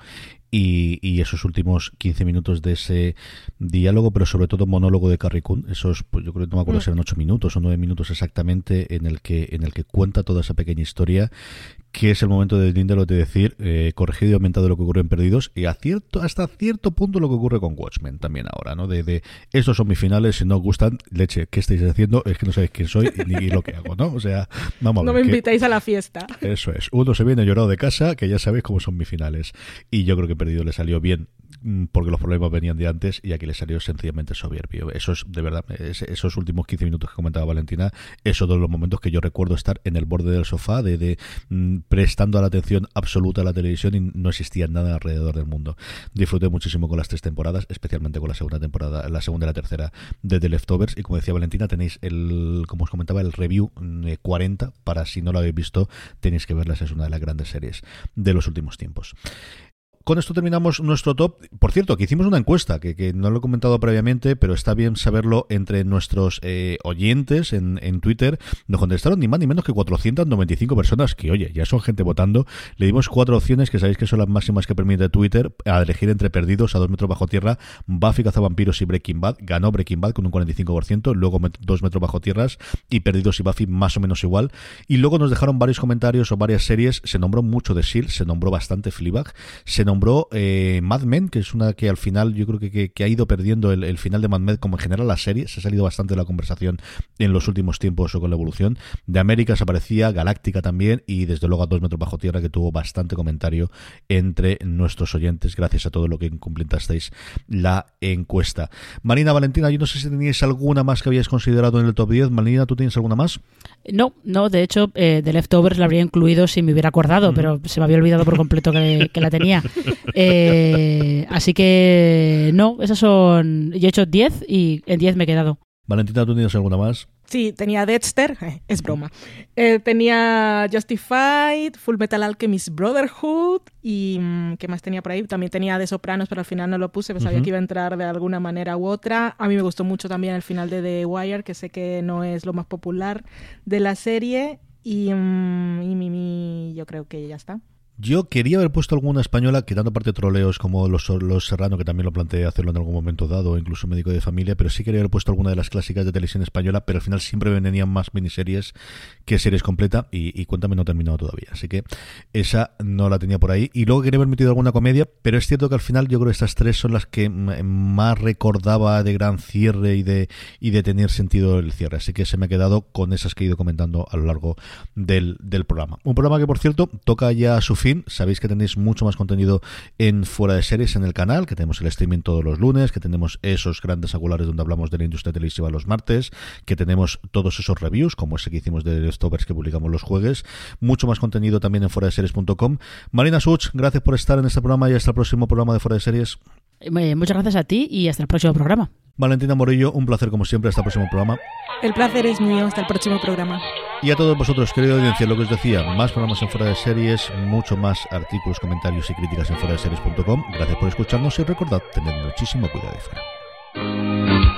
y, y esos últimos 15 minutos de ese diálogo, pero sobre todo monólogo de Carrie Coon, esos, pues yo creo que no me acuerdo mm. si eran 8 minutos o 9 minutos exactamente, en el que, en el que cuenta toda esa pequeña historia que es el momento de Lindelof de decir eh, corregido y aumentado lo que ocurre en Perdidos y a cierto, hasta cierto punto lo que ocurre con Watchmen también ahora, ¿no? De, de estos son mis finales, si no os gustan, leche, ¿qué estáis haciendo? Es que no sabéis quién soy ni lo que hago, ¿no? O sea, vamos a ver. No me invitáis a la fiesta. Eso es. Uno se viene llorado de casa, que ya sabéis cómo son mis finales. Y yo creo que Perdido le salió bien Mm, porque los problemas venían de antes y aquí le salió sencillamente soberbio. Eso es, de verdad, esos últimos 15 minutos que comentaba Valentina, esos son los momentos que yo recuerdo estar en el borde del sofá, de, de mm, prestando la atención absoluta a la televisión y no existía nada alrededor del mundo. Disfruté muchísimo con las tres temporadas, especialmente con la segunda temporada, la segunda y la tercera de The Leftovers. Y como decía Valentina, tenéis el, como os comentaba, el review 40, mm, para si no lo habéis visto, tenéis que verlas, es una de las grandes series de los últimos tiempos con esto terminamos nuestro top. Por cierto, que hicimos una encuesta, que, no lo he comentado previamente, pero está bien saberlo entre nuestros eh, oyentes en, Twitter. Nos contestaron ni más ni menos que 495 personas, que oye, ya son gente votando. Le dimos cuatro opciones, que sabéis que son las máximas que permite Twitter, a elegir entre Perdidos a dos metros bajo tierra, Buffy Cazavampiros y Breaking Bad. Ganó Breaking Bad con un 45%, luego dos metros bajo tierras y Perdidos y Buffy más o menos igual. Y luego nos dejaron varios comentarios o varias series. Se nombró mucho de S.H.I.E.L.D., se nombró bastante Fleabag, se nombró nombró eh, Mad Men, que es una que al final yo creo que, que, ha ido perdiendo el, final de Mad Men, como en general la serie, se ha salido bastante de la conversación en los últimos tiempos o con la evolución. De América se aparecía, Galáctica también, y desde luego a dos metros bajo tierra, que tuvo bastante comentario entre nuestros oyentes, gracias a todo lo que completasteis la encuesta. Marina, Valentina, yo no sé si teníais alguna más que habíais considerado en el top 10. Marina, ¿tú tienes alguna más? No, no, de hecho, eh, The Leftovers la habría incluido si me hubiera acordado, pero se me había olvidado por completo que, que la tenía. Eh, así que no, esas son. Yo he hecho 10 y en 10 me he quedado. Valentina, ¿tú tienes alguna más? Sí, tenía Dexter, es broma. Eh, tenía Justified, Full Metal Alchemist Brotherhood y mm, ¿qué más tenía por ahí? También tenía The Sopranos, pero al final no lo puse, pues sabía que iba a entrar de alguna manera u otra. A mí me gustó mucho también el final de The Wire, que sé que no es lo más popular de la serie y, mm, y mi, yo creo que ya está. Yo quería haber puesto alguna española, quitando parte troleos como los, los Serrano, que también lo planteé hacerlo en algún momento dado, incluso médico de familia, pero sí quería haber puesto alguna de las clásicas de televisión española, pero al final siempre venían más miniseries que series completa y, Cuéntame no ha terminado todavía. Así que esa no la tenía por ahí. Y luego quería haber metido alguna comedia, pero es cierto que al final yo creo que estas tres son las que más recordaba de gran cierre y de, y de tener sentido el cierre. Así que se me ha quedado con esas que he ido comentando a lo largo del, del programa. Un programa que, por cierto, toca ya su fin Sabéis que tenéis mucho más contenido en Fuera de Series en el canal, que tenemos el streaming todos los lunes, que tenemos esos grandes angulares donde hablamos de la industria televisiva los martes, que tenemos todos esos reviews, como ese que hicimos de Stoppers que publicamos los jueves. Mucho más contenido también en fuera de series.com. Marina Such, gracias por estar en este programa y hasta el próximo programa de Fuera de Series. Eh, muchas gracias a ti y hasta el próximo programa. Valentina Morillo, un placer como siempre. Hasta el próximo programa. El placer es mío. Hasta el próximo programa. Y a todos vosotros, querido audiencia, lo que os decía, más programas en Fuera de Series, mucho más artículos, comentarios y críticas en fuera de series.com. Gracias por escucharnos y recordad, tened muchísimo cuidado ahí fuera.